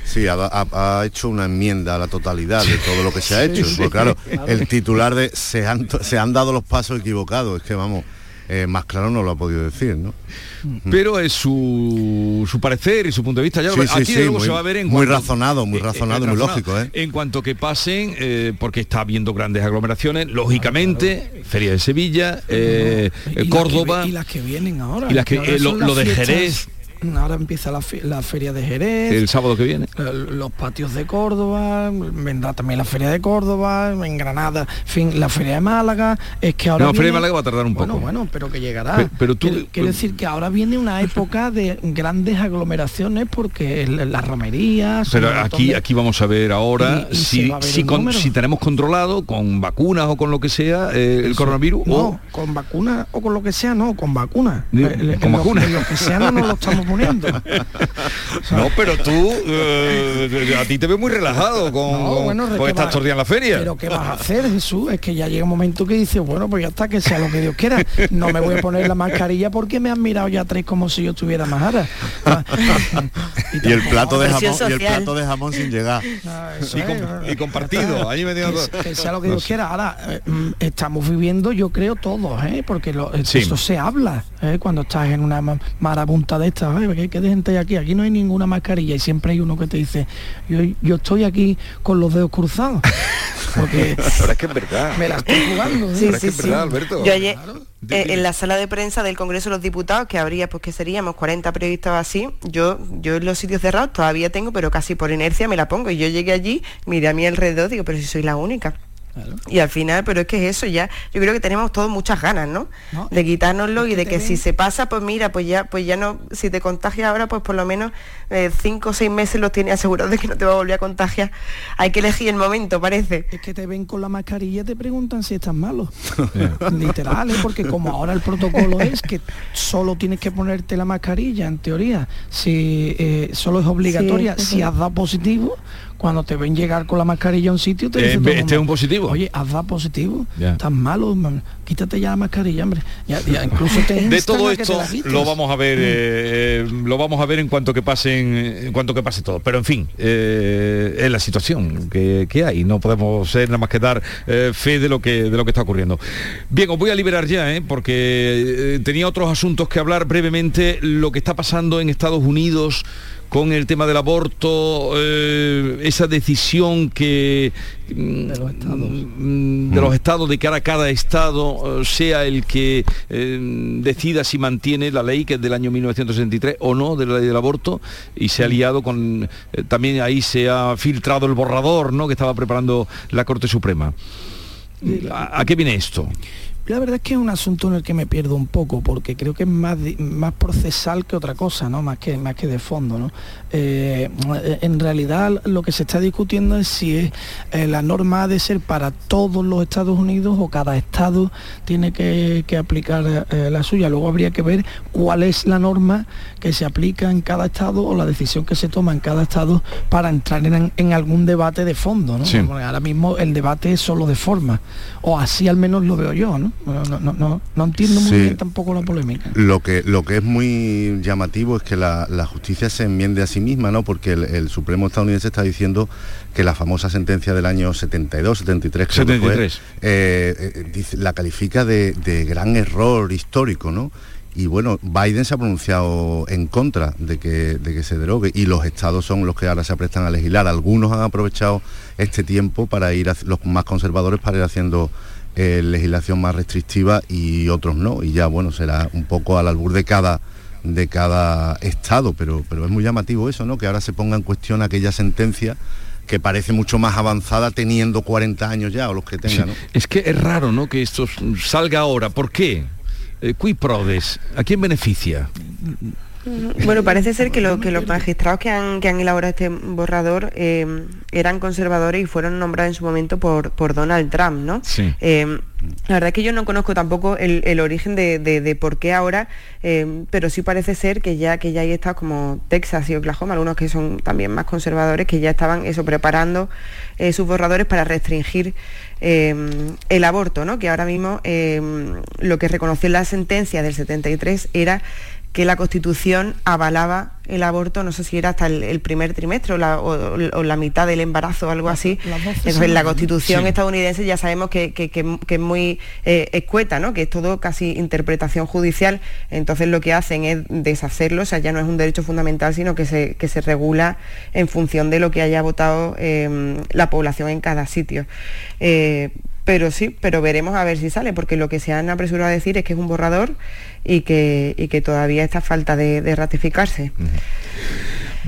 Sí, ha, hecho una enmienda a la totalidad de todo lo que se ha hecho. porque claro, el titular de se han, se han dado los pasos equivocados. Es que vamos, eh, más claro no lo ha podido decir, ¿no? Pero es su, su parecer y su punto de vista. Ya aquí muy, se va a ver en muy razonado, muy razonado, muy lógico. ¿eh? En cuanto que pasen, eh, porque está habiendo grandes aglomeraciones, lógicamente, Feria de Sevilla, Córdoba. y las que vienen ahora. Y las que, lo, de Jerez ahora empieza la, feria de Jerez. El sábado que viene. Los patios de Córdoba, vendrá también la feria de Córdoba, en Granada, fin, la feria de Málaga. Es que ahora. la feria de Málaga va a tardar un poco. Bueno, pero que llegará. Pero, tú. Quiere, decir que ahora viene una época de grandes aglomeraciones porque las romerías. Pero aquí, aquí vamos a ver ahora si, si, tenemos controlado con vacunas o con lo que sea eh, el coronavirus. No, con vacunas o con lo que sea, no, con vacunas. Con vacunas. Lo, que sea no nos lo estamos no, pero tú, eh, a ti te ves muy relajado con, con estas en la feria. Pero ¿qué vas a hacer, Jesús? Es que ya llega un momento que dices, bueno, pues ya está, que sea lo que Dios quiera. No me voy a poner la mascarilla porque me han mirado ya tres como si yo estuviera majara. y, el plato de jamón, y el plato de jamón sin llegar. Ah, y, compartido. Ahí me que, sea lo que Dios quiera. Ahora, eh, mm, estamos viviendo, yo creo, todos, ¿eh? porque lo, eso se habla cuando estás en una marabunta de estas ¿qué, qué de gente hay aquí? Aquí no hay ninguna mascarilla y siempre hay uno que te dice, yo, yo estoy aquí con los dedos cruzados. Porque Ahora es que es verdad. me la estoy jugando. ¿eh? Sí, Pero es sí, que es sí. verdad, Alberto. Yo ayer, eh, en la sala de prensa del Congreso de los Diputados, que habría, pues que seríamos 40 periodistas o así, yo, yo en los sitios cerrados todavía tengo, pero casi por inercia me la pongo. Y yo llegué allí, miré a mi alrededor, digo, pero si soy la única. Y al final, pero es que es eso ya, yo creo que tenemos todos muchas ganas, ¿no? No, de quitárnoslo y de que ven- si se pasa, pues mira, pues ya, pues ya no, si te contagias ahora, pues por lo menos eh, cinco o seis meses los tienes asegurados de que no te va a volver a contagiar. Hay que elegir el momento, parece. Es que te ven con la mascarilla y te preguntan si estás malo. Literal, ¿eh? porque como ahora el protocolo es que solo tienes que ponerte la mascarilla, en teoría, si eh, solo es obligatoria, Sí, sí, si has dado positivo, cuando te ven llegar con la mascarilla a un sitio, te Eh, dicen este es un positivo. Oye, has dado positivo, Ya. estás malo, quítate ya la mascarilla, hombre. Ya, ya incluso te de todo te esto lo vamos a ver eh, eh, lo vamos a ver en cuanto que pasen en cuanto que pase todo pero en fin eh, es la situación que, que hay no podemos ser nada más que dar eh, fe de lo que de lo que está ocurriendo bien os voy a liberar ya ¿eh? porque eh, tenía otros asuntos que hablar brevemente lo que está pasando en Estados Unidos con el tema del aborto, eh, esa decisión que mm, De los estados. mm, de los estados de cara a cada estado eh, sea el que eh, decida si mantiene la ley que es del año 1963 o no de la ley del aborto y se ha liado con eh, también ahí se ha filtrado el borrador no que estaba preparando la Corte Suprema. ¿A, a qué viene esto? La verdad es que es un asunto en el que me pierdo un poco, porque creo que es más, más procesal que otra cosa, ¿no? Más que, más que de fondo, ¿no? Eh, en realidad lo que se está discutiendo es si es, eh, la norma ha de ser para todos los Estados Unidos o cada estado tiene que, que aplicar eh, la suya. Luego habría que ver cuál es la norma que se aplica en cada estado o la decisión que se toma en cada estado para entrar en, en algún debate de fondo, ¿no? Sí. Ahora mismo el debate es solo de forma, o así al menos lo veo yo, ¿no? No, no, no, no, no entiendo muy Sí. bien tampoco la polémica. Lo que, lo que es muy llamativo es que la, la justicia se enmiende a sí misma, ¿no? Porque el, el Supremo estadounidense está diciendo que la famosa sentencia del año 72, 73, creo que fue, 73. eh, eh, la califica de, de gran error histórico, ¿no? Y bueno, Biden se ha pronunciado en contra de que, de que se derogue y los estados son los que ahora se aprestan a legislar. Algunos han aprovechado este tiempo para ir, hac- los más conservadores, para ir haciendo eh, legislación más restrictiva y otros no. Y ya, bueno, será un poco al albur de cada de cada estado, pero, pero es muy llamativo eso, ¿no? Que ahora se ponga en cuestión aquella sentencia que parece mucho más avanzada teniendo 40 años ya o los que tenga, ¿no? Es que es raro, ¿no? Que esto salga ahora. ¿Por qué? Eh, qui prodes? ¿A quién beneficia? Bueno, parece ser que, lo- que los magistrados que han, que han elaborado este borrador eh, eran conservadores y fueron nombrados en su momento por, por Donald Trump, ¿no? Sí. Eh, la verdad es que yo no conozco tampoco el, el origen de, de- de por qué ahora, eh, pero sí parece ser que ya, que ya hay estados como Texas y Oklahoma, algunos que son también más conservadores, que ya estaban eso preparando eh, sus borradores para restringir eh, el aborto, ¿no? Que ahora mismo lo que reconoció en la sentencia del 73 era que la Constitución avalaba el aborto, no sé si era hasta el, el primer trimestre o la, o- o la mitad del embarazo o algo así. Entonces, la. Constitución Sí. estadounidense ya sabemos que, que- que- que es muy eh, escueta, ¿no? que es todo casi interpretación judicial. Entonces lo que hacen es deshacerlo, o sea, ya no es un derecho fundamental, sino que se, que se regula en función de lo que haya votado eh, la población en cada sitio. Eh, pero sí, pero veremos a ver si sale, porque lo que se han apresurado a decir es que es un borrador y que, y que todavía está falta de, de ratificarse.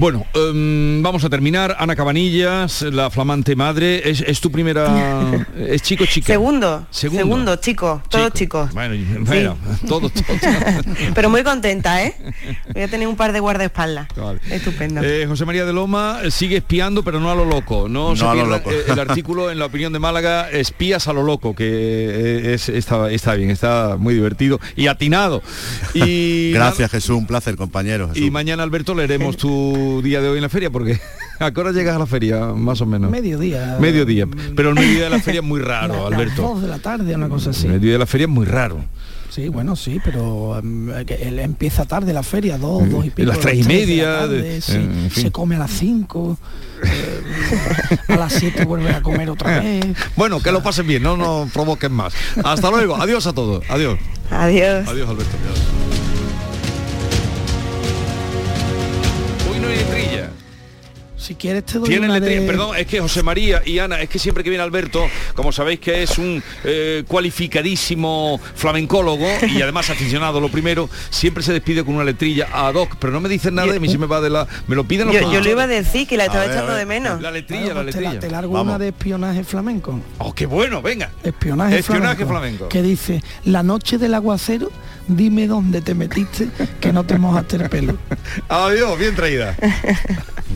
Bueno, em, vamos a terminar. Ana Cabanillas, la flamante madre. ¿Es, es tu primera... ¿Es chico chica? Segundo, Segundo. segundo, chicos, todos chicos. Bueno, bueno, todos, todos. Pero muy contenta, ¿eh? Voy a tener un par de guardaespaldas. Vale. Estupendo. Eh, José María de Loma eh, sigue espiando, pero no a lo loco. No, No se a lo loco. eh, el artículo en la opinión de Málaga, espías a lo loco, que es, está, está bien, está muy divertido y atinado. Y Gracias Jesús, un placer compañero. Jesús. Y mañana, Alberto, leeremos tu día de hoy en la feria, porque ¿a qué hora llegas a la feria, más o menos? Mediodía. Mediodía. Pero el mediodía de la feria es muy raro, Alberto. dos de la tarde, una cosa así. El mediodía de la feria es muy raro. Sí, bueno, sí, pero em, que él empieza tarde la feria, dos, dos y Y pico. las tres y de la media, tarde, de- sí, en fin. se come a las cinco, eh, a las siete vuelve a comer otra vez. Bueno, que lo pasen bien, no nos provoquen más. Hasta luego, adiós a todos, adiós. Adiós. Adiós, Alberto. adiós. Letrilla. Si quieres te doy Tiene una letrilla, de- perdón, es que José María y Ana, es que siempre que viene Alberto, como sabéis que es un eh, cualificadísimo flamencólogo y además aficionado lo primero, siempre se despide con una letrilla ad hoc, pero no me dicen nada y a mí se me va de la... Me lo piden los Yo, yo lo productores. iba a decir, que la estaba ver, echando de menos. La letrilla, Claro, la pues te la- letrilla. Te largo Vamos. una de espionaje flamenco. Oh, qué bueno, venga. Espionaje, Espionaje flamenco, flamenco. Que dice, la noche del aguacero, dime dónde te metiste, que no te mojaste el pelo. Adiós, bien traída.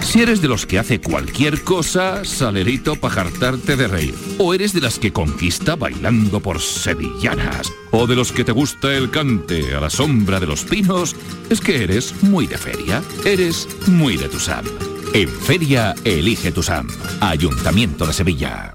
Si eres de los que hace cualquier cosa, salerito para jartarte de reír. O eres de las que conquista bailando por sevillanas. O de los que te gusta el cante a la sombra de los pinos, es que eres muy de feria. Eres muy de Tusam. En feria, elige Tusam. Ayuntamiento de Sevilla.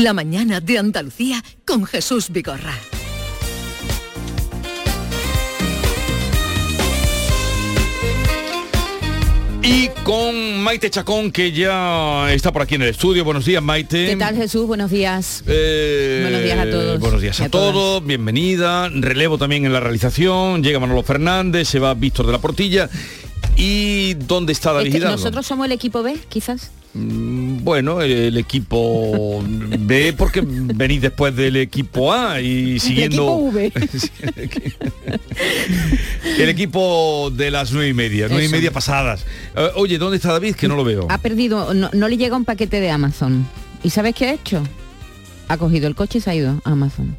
La mañana de Andalucía con Jesús Vigorra. Y con Maite Chacón, que ya está por aquí en el estudio. Buenos días, Maite. ¿Qué tal Jesús? Buenos días. Eh, Buenos días a todos. Buenos días a, todas. todos, bienvenida. Relevo también en la realización. Llega Manolo Fernández, se va Víctor de la Portilla. ¿Y dónde está David Este- Hidalgo? nosotros somos el equipo B, quizás. Mm, Bueno, el equipo B porque venís después del equipo A y siguiendo el equipo de las nueve y media, nueve y media pasadas. Eh, oye, ¿dónde está David? Que no lo veo. Ha perdido, no, no le llega un paquete de Amazon. ¿Y sabes qué ha hecho? Ha cogido el coche y se ha ido a Amazon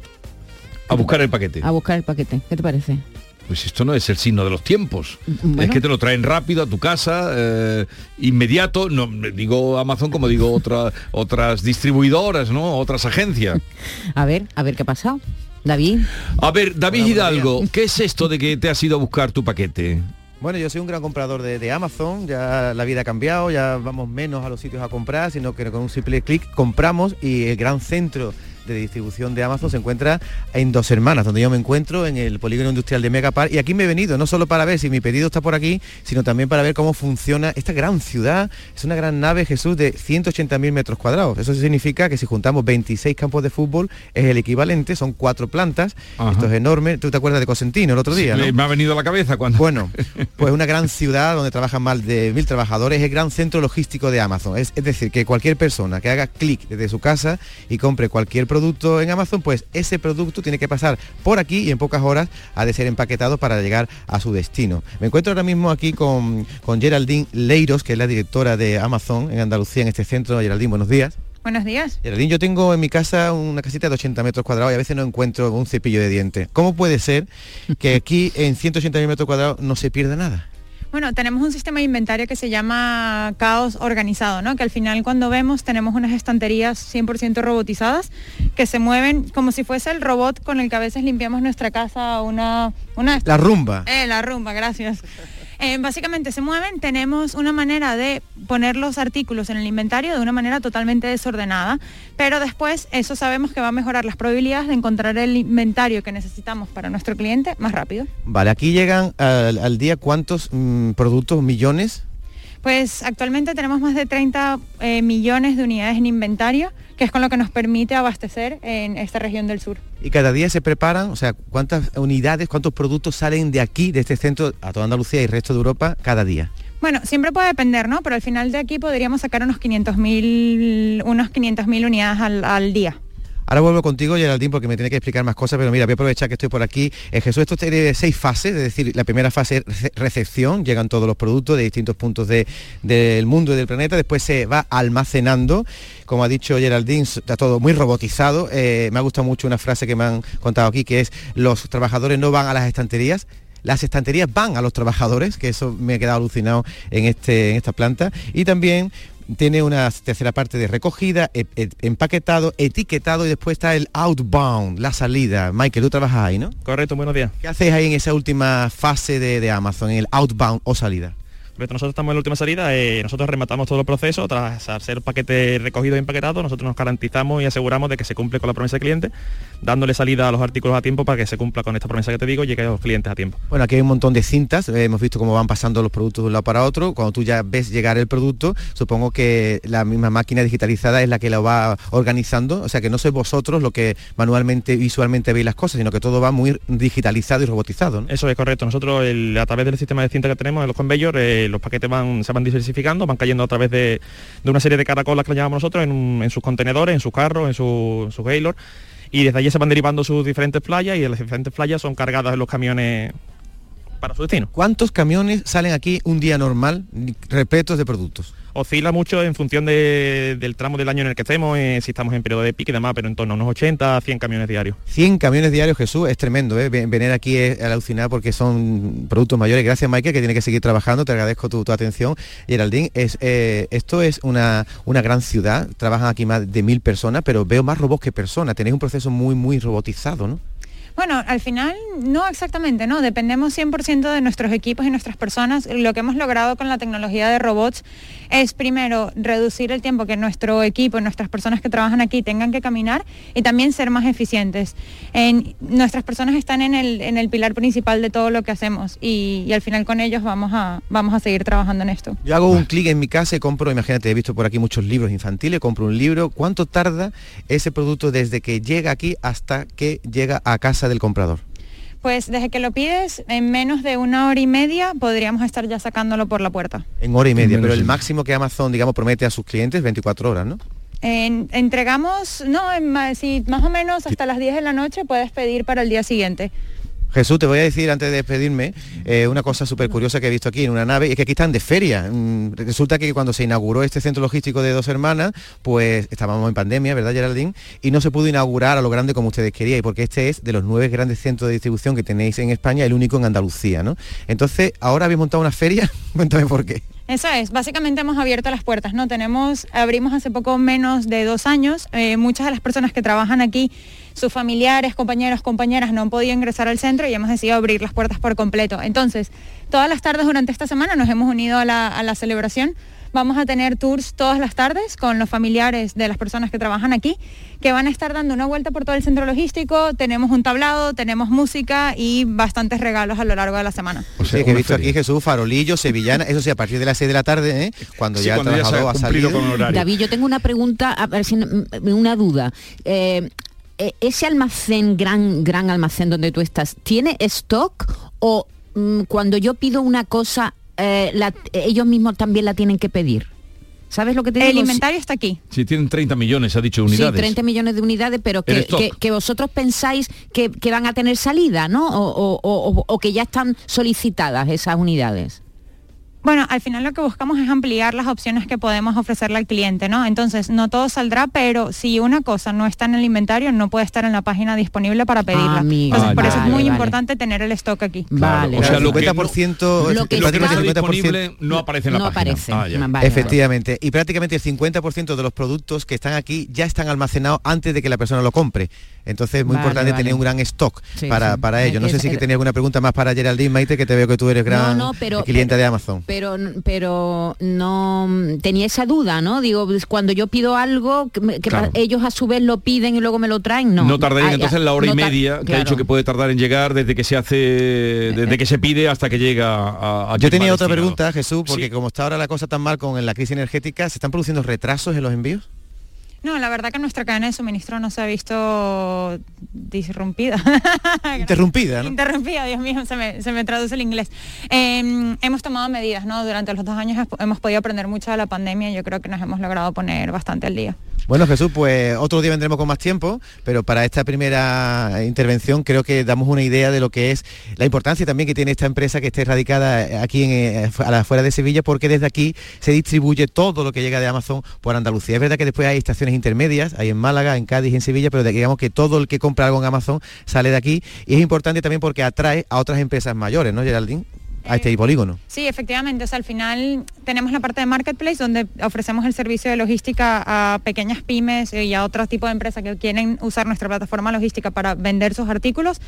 A buscar el paquete. a buscar el paquete. ¿Qué te parece? Pues esto no es el signo de los tiempos. Bueno. Es que te lo traen rápido a tu casa, eh, inmediato. No digo Amazon como digo otra, otras distribuidoras, ¿no? Otras agencias. A ver, a ver qué ha pasado. David. A ver, David Hidalgo, ¿qué es esto de que te has ido a buscar tu paquete? Bueno, yo soy un gran comprador de, de Amazon, ya la vida ha cambiado, ya vamos menos a los sitios a comprar, sino que con un simple clic compramos y el gran centro de distribución de Amazon se encuentra en Dos Hermanas, donde yo me encuentro en el polígono industrial de Megapar y aquí me he venido, no solo para ver si mi pedido está por aquí, sino también para ver cómo funciona esta gran ciudad. Es una gran nave, Jesús, de 180.000 metros cuadrados. Eso significa que si juntamos 26 campos de fútbol es el equivalente, son cuatro plantas, Ajá. esto es enorme. ¿Tú te acuerdas de Cosentino el otro día? Sí, no? Me ha venido a la cabeza cuando... Bueno, pues una gran ciudad donde trabajan más de mil trabajadores, es el gran centro logístico de Amazon. Es, es decir, que cualquier persona que haga clic desde su casa y compre cualquier producto en Amazon, pues ese producto tiene que pasar por aquí y en pocas horas ha de ser empaquetado para llegar a su destino. Me encuentro ahora mismo aquí con, con Geraldine Leiros, que es la directora de Amazon en Andalucía, en este centro. Geraldine, buenos días. Buenos días. Geraldine, yo tengo en mi casa una casita de 80 metros cuadrados y a veces no encuentro un cepillo de dientes. ¿Cómo puede ser que aquí en 180 metros cuadrados no se pierda nada? Bueno, tenemos un sistema de inventario que se llama caos organizado, ¿no? Que al final cuando vemos tenemos unas estanterías 100% robotizadas que se mueven como si fuese el robot con el que a veces limpiamos nuestra casa una... una... La rumba. Eh, la rumba, gracias. Eh, básicamente se mueven, tenemos una manera de poner los artículos en el inventario de una manera totalmente desordenada, pero después eso sabemos que va a mejorar las probabilidades de encontrar el inventario que necesitamos para nuestro cliente más rápido. Vale, aquí llegan al, día cuántos mm, productos, millones. Pues actualmente tenemos más de 30 eh, millones de unidades en inventario, que es con lo que nos permite abastecer en esta región del sur. Y cada día se preparan, o sea, ¿cuántas unidades, cuántos productos salen de aquí, de este centro, a toda Andalucía y el resto de Europa, cada día? Bueno, siempre puede depender, ¿no? Pero al final de aquí podríamos sacar unos 500.000 unos 500 unidades al día. Ahora vuelvo contigo, Geraldine, porque me tiene que explicar más cosas, pero mira, voy a aprovechar que estoy por aquí. Eh, Jesús, esto tiene seis fases, es decir, la primera fase es recepción, llegan todos los productos de distintos puntos del mundo y del planeta, después se va almacenando, como ha dicho Geraldine, está todo muy robotizado. Eh, me ha gustado mucho una frase que me han contado aquí, que es los trabajadores no van a las estanterías, las estanterías van a los trabajadores, que eso me ha quedado alucinado en, este, en esta planta, y también tiene una tercera parte de recogida, e, e, empaquetado, etiquetado y después está el outbound, la salida. Michael, tú trabajas ahí, ¿no? Correcto, buenos días. ¿Qué hacéis ahí en esa última fase de, de Amazon, en el outbound o salida? Nosotros estamos en la última salida, eh, nosotros rematamos todo el proceso, tras hacer paquete recogido y empaquetado, nosotros nos garantizamos y aseguramos de que se cumple con la promesa del cliente, dándole salida a los artículos a tiempo para que se cumpla con esta promesa que te digo y llegue a los clientes a tiempo. Bueno, aquí hay un montón de cintas, eh, hemos visto cómo van pasando los productos de un lado para otro, cuando tú ya ves llegar el producto, supongo que la misma máquina digitalizada es la que lo va organizando, o sea que no sois vosotros lo que manualmente, visualmente veis las cosas, sino que todo va muy digitalizado y robotizado. Eso es correcto, nosotros a través del sistema de cinta que tenemos en los conveyors, eh, los paquetes van, se van diversificando, van cayendo a través de, una serie de caracolas que le llamamos nosotros en, sus contenedores, en sus carros, en sus su Gaylord, y desde allí se van derivando sus diferentes playas y las diferentes playas son cargadas en los camiones para su destino. ¿Cuántos camiones salen aquí un día normal repletos de productos? oscila mucho en función del tramo del año en el que estemos, eh, si estamos en periodo de pique y demás, pero en torno a unos 80 a 100 camiones diarios. 100 camiones diarios, Jesús, es tremendo, ¿eh? venir aquí es alucinar porque son productos mayores. Gracias, Michael, que tiene que seguir trabajando, te agradezco tu, atención. Geraldine, es, eh, esto es una, una gran ciudad, trabajan aquí más de mil personas, pero veo más robots que personas, tenéis un proceso muy, muy robotizado, ¿no? Bueno, al final no exactamente, ¿no? Dependemos 100% de nuestros equipos y nuestras personas. Lo que hemos logrado con la tecnología de robots es primero reducir el tiempo que nuestro equipo nuestras personas que trabajan aquí tengan que caminar y también ser más eficientes. En, nuestras personas están en el, en el pilar principal de todo lo que hacemos y, al final con ellos vamos a, vamos a seguir trabajando en esto. Yo hago un clic en mi casa y compro, imagínate, he visto por aquí muchos libros infantiles, compro un libro. ¿Cuánto tarda ese producto desde que llega aquí hasta que llega a casa? Del comprador? Pues desde que lo pides, en menos de una hora y media podríamos estar ya sacándolo por la puerta. En hora y media, pero el máximo que Amazon, digamos, promete a sus clientes 24 horas, ¿no? entregamos, no, si más o menos hasta las 10 de la noche puedes pedir para el día siguiente. Jesús, te voy a decir antes de despedirme eh, una cosa súper curiosa que he visto aquí en una nave, y es que aquí están de feria. Mm, resulta que cuando se inauguró este centro logístico de dos hermanas, pues estábamos en pandemia, ¿verdad, Geraldine? Y no se pudo inaugurar a lo grande como ustedes querían, porque este es de los nueve grandes centros de distribución que tenéis en España, el único en Andalucía, ¿no? Entonces, ahora habéis montado una feria, cuéntame por qué. Eso es, básicamente hemos abierto las puertas, ¿no? Tenemos, abrimos hace poco menos de dos años, eh, muchas de las personas que trabajan aquí sus familiares, compañeros, compañeras no han podido ingresar al centro y hemos decidido abrir las puertas por completo. Entonces, todas las tardes durante esta semana nos hemos unido a la, celebración. Vamos a tener tours todas las tardes con los familiares de las personas que trabajan aquí, que van a estar dando una vuelta por todo el centro logístico. Tenemos un tablado, tenemos música y bastantes regalos a lo largo de la semana. O sea, que he visto aquí Jesús, farolillo, sevillana, eso sí, a partir de las 6 de la tarde, ¿eh? cuando ya el trabajador ha, salido. David, yo tengo una pregunta, a ver si, una duda. Eh, eh, ese almacén, gran, gran almacén donde tú estás, ¿tiene stock o mm, cuando yo pido una cosa, eh, ellos mismos también la tienen que pedir? ¿Sabes lo que te digo? El inventario está aquí. Sí, tienen 30 millones, ha dicho unidades. Sí, 30 millones de unidades, pero que, vosotros pensáis que, van a tener salida, ¿no? O, o, que ya están solicitadas esas unidades. Bueno, al final lo que buscamos es ampliar las opciones que podemos ofrecerle al cliente, ¿no? Entonces, no todo saldrá, pero si una cosa no está en el inventario, no puede estar en la página disponible para pedirla. Entonces, por eso es muy importante tener el stock aquí. Vale. O sea, el 50%, lo que, lo está disponible no aparece en la no página. Aparece. Ah, Efectivamente. Y prácticamente el 50% de los productos que están aquí ya están almacenados antes de que la persona lo compre. Entonces es muy importante tener un gran stock para, para ello. No sé si que tenía alguna pregunta más para Geraldine Maite, que te veo que tú eres gran cliente de Amazon pero pero no tenía esa duda, ¿no? Digo, pues, cuando yo pido algo, que, ellos a su vez lo piden y luego me lo traen, no. No tardaría entonces la hora y media que ha dicho que puede tardar en llegar desde que se hace, desde que se pide hasta que llega a, Yo tenía otra pregunta, Jesús, porque como está ahora la cosa tan mal con la crisis energética, ¿se están produciendo retrasos en los envíos? No, la verdad que nuestra cadena de suministro no se ha visto disrumpida. Interrumpida, ¿no? Interrumpida, Dios mío, se me, traduce el inglés. Em, hemos tomado medidas, ¿no? Durante los dos años hemos podido aprender mucho de la pandemia y yo creo que nos hemos logrado poner bastante al día. Bueno, Jesús, pues otro día vendremos con más tiempo, pero para esta primera intervención creo que damos una idea de lo que es la importancia también que tiene esta empresa que esté radicada aquí en, eh, a la afuera de Sevilla, porque desde aquí se distribuye todo lo que llega de Amazon por Andalucía. Es verdad que después hay estaciones intermedias, hay en Málaga, en Cádiz, en Sevilla, pero digamos que todo el que compra algo en Amazon sale de aquí y es importante también porque atrae a otras empresas mayores, ¿no, Geraldine? A este polígono. Sí, efectivamente. O sea, al final tenemos la parte de marketplace donde ofrecemos el servicio de logística a pequeñas pymes y a otro tipo de empresas que quieren usar nuestra plataforma logística para vender sus artículos.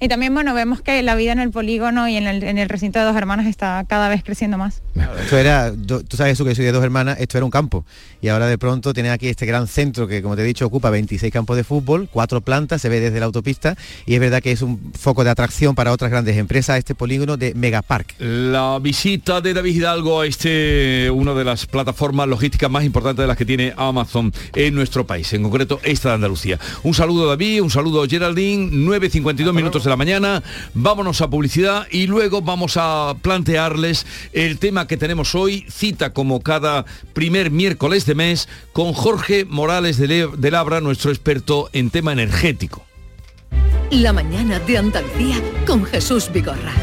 Y también, bueno, vemos que la vida en el polígono y en el, recinto de dos hermanas está cada vez creciendo más. Esto era, tú sabes eso que soy de dos hermanas, esto era un campo. Y ahora de pronto tiene aquí este gran centro que, como te he dicho, ocupa 26 campos de fútbol, cuatro plantas, se ve desde la autopista y es verdad que es un foco de atracción para otras grandes empresas, este polígono de Megapark. La visita de David Hidalgo a este, una de las plataformas logísticas más importantes de las que tiene Amazon en nuestro país, en concreto esta de Andalucía. Un saludo David, un saludo Geraldine, 9.52 minutos de la mañana, vámonos a publicidad y luego vamos a plantearles el tema que tenemos hoy, cita como cada primer miércoles de mes con Jorge Morales de, Labra, nuestro experto en tema energético. La mañana de Andalucía con Jesús Vigorra.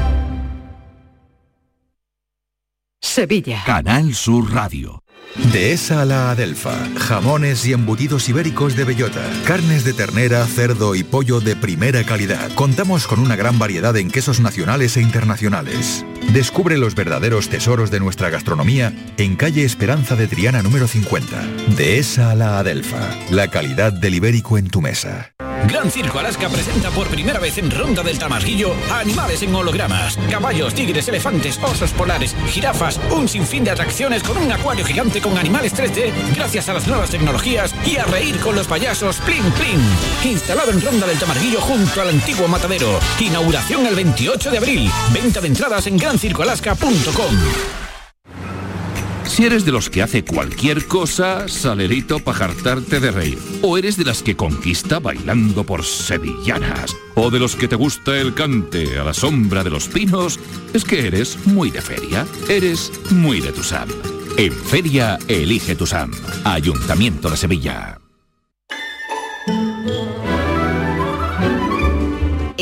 Sevilla. Canal Sur Radio. Dehesa a la Adelfa. Jamones y embutidos ibéricos de bellota. Carnes de ternera, cerdo y pollo de primera calidad. Contamos con una gran variedad en quesos nacionales e internacionales. Descubre los verdaderos tesoros de nuestra gastronomía en calle Esperanza de Triana número 50. Dehesa a la Adelfa. La calidad del ibérico en tu mesa. Gran Circo Alaska presenta por primera vez en Ronda del Tamarguillo a animales en hologramas. Caballos, tigres, elefantes, osos polares, jirafas, un sinfín de atracciones con un acuario gigante con animales 3D gracias a las nuevas tecnologías y a reír con los payasos Plin Plin. Instalado en Ronda del Tamarguillo junto al antiguo matadero. Inauguración el 28 de abril. Venta de entradas en grancircoalaska.com. Si eres de los que hace cualquier cosa, salerito para jartarte de reír. O eres de las que conquista bailando por sevillanas. O de los que te gusta el cante a la sombra de los pinos, es que eres muy de feria. Eres muy de Tusam. En feria, elige Tusam. Ayuntamiento de Sevilla.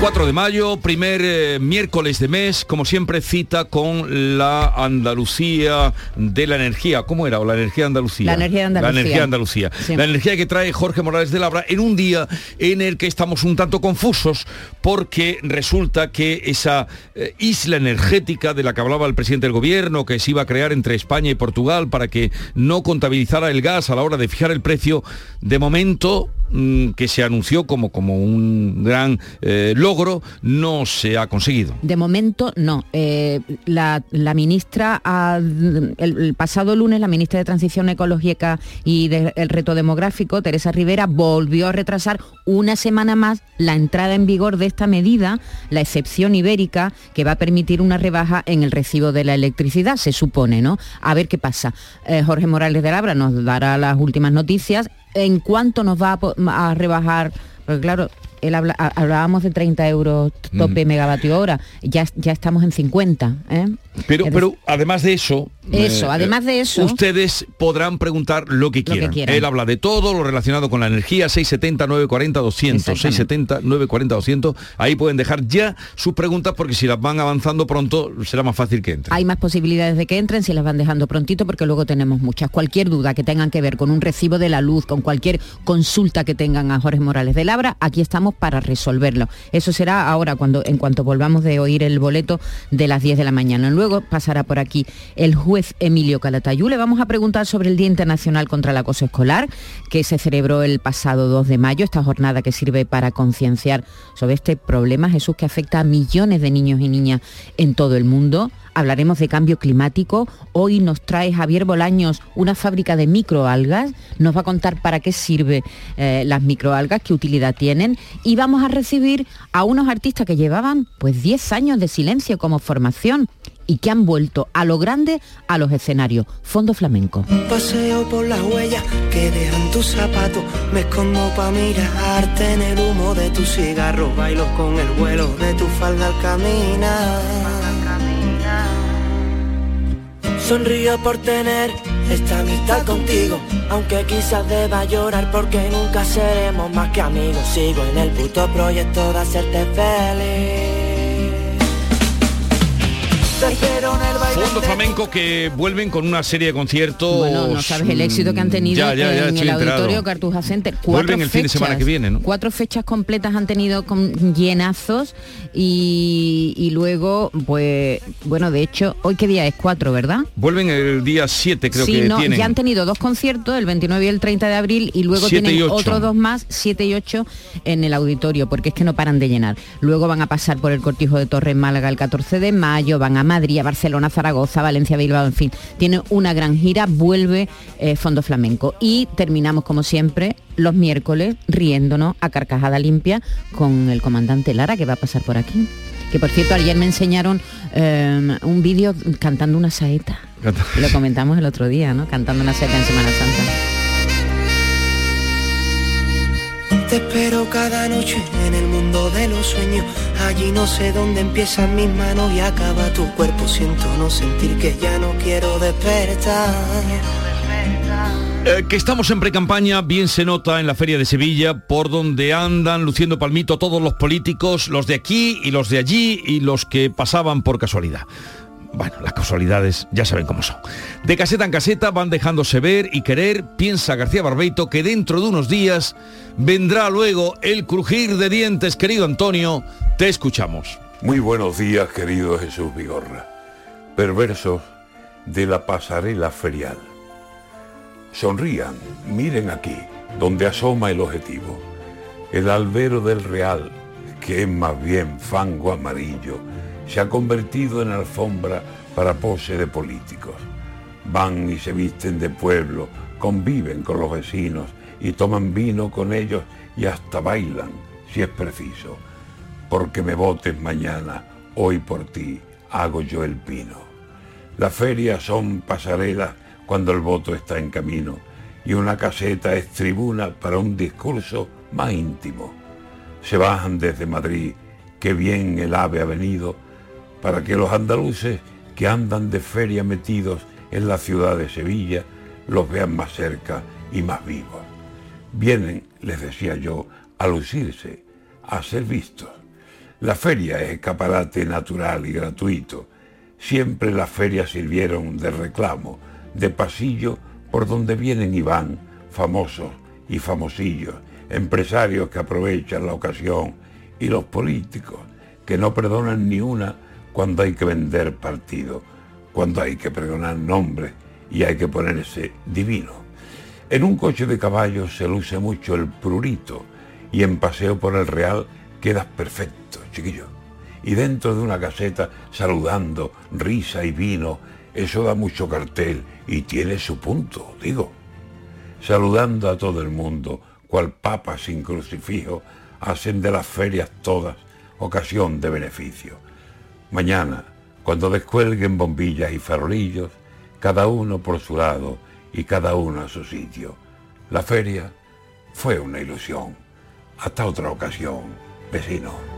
4 de mayo, primer eh, miércoles de mes, como siempre cita con la Andalucía de la energía. ¿Cómo era? ¿O la energía de Andalucía? La energía de Andalucía. La energía de Andalucía. La energía que trae Jorge Morales de Labra en un día en el que estamos un tanto confusos porque resulta que esa eh, isla energética de la que hablaba el presidente del gobierno, que se iba a crear entre España y Portugal para que no contabilizara el gas a la hora de fijar el precio, de momento que se anunció como, como un gran eh, logro no se ha conseguido. De momento no. Eh, la, ministra, el, pasado lunes, la ministra de Transición Ecológica y del Reto Demográfico, Teresa Rivera, volvió a retrasar una semana más la entrada en vigor de esta medida, la excepción ibérica, que va a permitir una rebaja en el recibo de la electricidad, se supone, ¿no? A ver qué pasa. Eh, Jorge Morales de Labra nos dará las últimas noticias. ¿En cuánto nos va a, rebajar? Porque claro, hablábamos de 30 euros tope mm. megavatio hora, ya, ya estamos en 50. ¿eh? Pero, pero además de eso, Eso, eh, además de eso. Ustedes podrán preguntar lo que, quieran. Él habla de todo lo relacionado con la energía, 670 940 200, 670 940 200. Ahí pueden dejar ya sus preguntas porque si las van avanzando pronto será más fácil que entren. Hay más posibilidades de que entren si las van dejando prontito porque luego tenemos muchas. Cualquier duda que tengan que ver con un recibo de la luz, con cualquier consulta que tengan a Jorge Morales de Labra, aquí estamos para resolverlo. Eso será ahora cuando en cuanto volvamos de oír el boleto de las 10 de la mañana. Luego pasará por aquí el juez Emilio Calatayú. Le vamos a preguntar sobre el Día Internacional contra el Acoso Escolar, que se celebró el pasado 2 de mayo, esta jornada que sirve para concienciar sobre este problema, Jesús, que afecta a millones de niños y niñas en todo el mundo. Hablaremos de cambio climático. Hoy nos trae Javier Bolaños una fábrica de microalgas. Nos va a contar para qué sirve eh, las microalgas, qué utilidad tienen. Y vamos a recibir a unos artistas que llevaban pues 10 años de silencio como formación y que han vuelto a lo grande a los escenarios. Fondo Flamenco. Paseo por las huellas que dejan tus zapatos, me escondo para mirarte en el humo de tu cigarro, bailo con el vuelo de tu falda al caminar. Sonrío por tener esta amistad contigo, aunque quizás deba llorar porque nunca seremos más que amigos. Sigo en el puto proyecto de hacerte feliz. Fondo Flamenco que vuelven con una serie de conciertos. Bueno, no sabes el éxito que han tenido en el auditorio Cartuja Center. Cuatro vuelven el fin de semana que viene, ¿no? Cuatro fechas completas han tenido con llenazos y, luego, pues, bueno, de hecho, hoy qué día es cuatro, ¿verdad? Vuelven el día 7, creo que no, Ya han tenido dos conciertos, el 29 y el 30 de abril, y luego tienen otros dos más, 7 y 8 en el auditorio, porque es que no paran de llenar. Luego van a pasar por el Cortijo de Torres Málaga el 14 de mayo, van a Madrid, a Barcelona, Zaragoza, Valencia, Bilbao, en fin. Tiene una gran gira, vuelve eh, Fondo Flamenco. Y terminamos, como siempre, los miércoles riéndonos a carcajada limpia con el comandante Lara, que va a pasar por aquí. Que por cierto, ayer me enseñaron eh, un vídeo cantando una saeta. Lo comentamos el otro día, ¿no? Cantando una saeta en Semana Santa. Te espero cada noche en el mundo de los sueños. Allí no sé dónde empiezan mis manos y acaba tu cuerpo. Siento no sentir que ya no quiero despertar. Eh, que estamos en pre-campaña, bien se nota en la Feria de Sevilla, por donde andan luciendo palmito todos los políticos, los de aquí y los de allí y los que pasaban por casualidad. Bueno, las casualidades ya saben cómo son. De caseta en caseta van dejándose ver y querer, piensa García Barbeito, que dentro de unos días vendrá luego el crujir de dientes, querido Antonio. Te escuchamos. Muy buenos días, querido Jesús Vigorra. Perversos de la pasarela ferial. Sonrían, miren aquí, donde asoma el objetivo. El albero del Real, que es más bien fango amarillo se ha convertido en alfombra para pose de políticos. Van y se visten de pueblo, conviven con los vecinos y toman vino con ellos y hasta bailan, si es preciso. Porque me votes mañana, hoy por ti, hago yo el pino. Las ferias son pasarelas cuando el voto está en camino y una caseta es tribuna para un discurso más íntimo. Se bajan desde Madrid, que bien el ave ha venido, para que los andaluces que andan de feria metidos en la ciudad de Sevilla los vean más cerca y más vivos. Vienen, les decía yo, a lucirse, a ser vistos. La feria es escaparate natural y gratuito. Siempre las ferias sirvieron de reclamo, de pasillo por donde vienen y van famosos y famosillos, empresarios que aprovechan la ocasión y los políticos que no perdonan ni una cuando hay que vender partido, cuando hay que pregonar nombres y hay que ponerse divino. En un coche de caballos se luce mucho el prurito y en paseo por el Real quedas perfecto, chiquillo. Y dentro de una caseta saludando, risa y vino, eso da mucho cartel y tiene su punto, digo. Saludando a todo el mundo, cual papa sin crucifijo, hacen de las ferias todas ocasión de beneficio. Mañana, cuando descuelguen bombillas y farolillos, cada uno por su lado y cada uno a su sitio. La feria fue una ilusión. Hasta otra ocasión, vecino.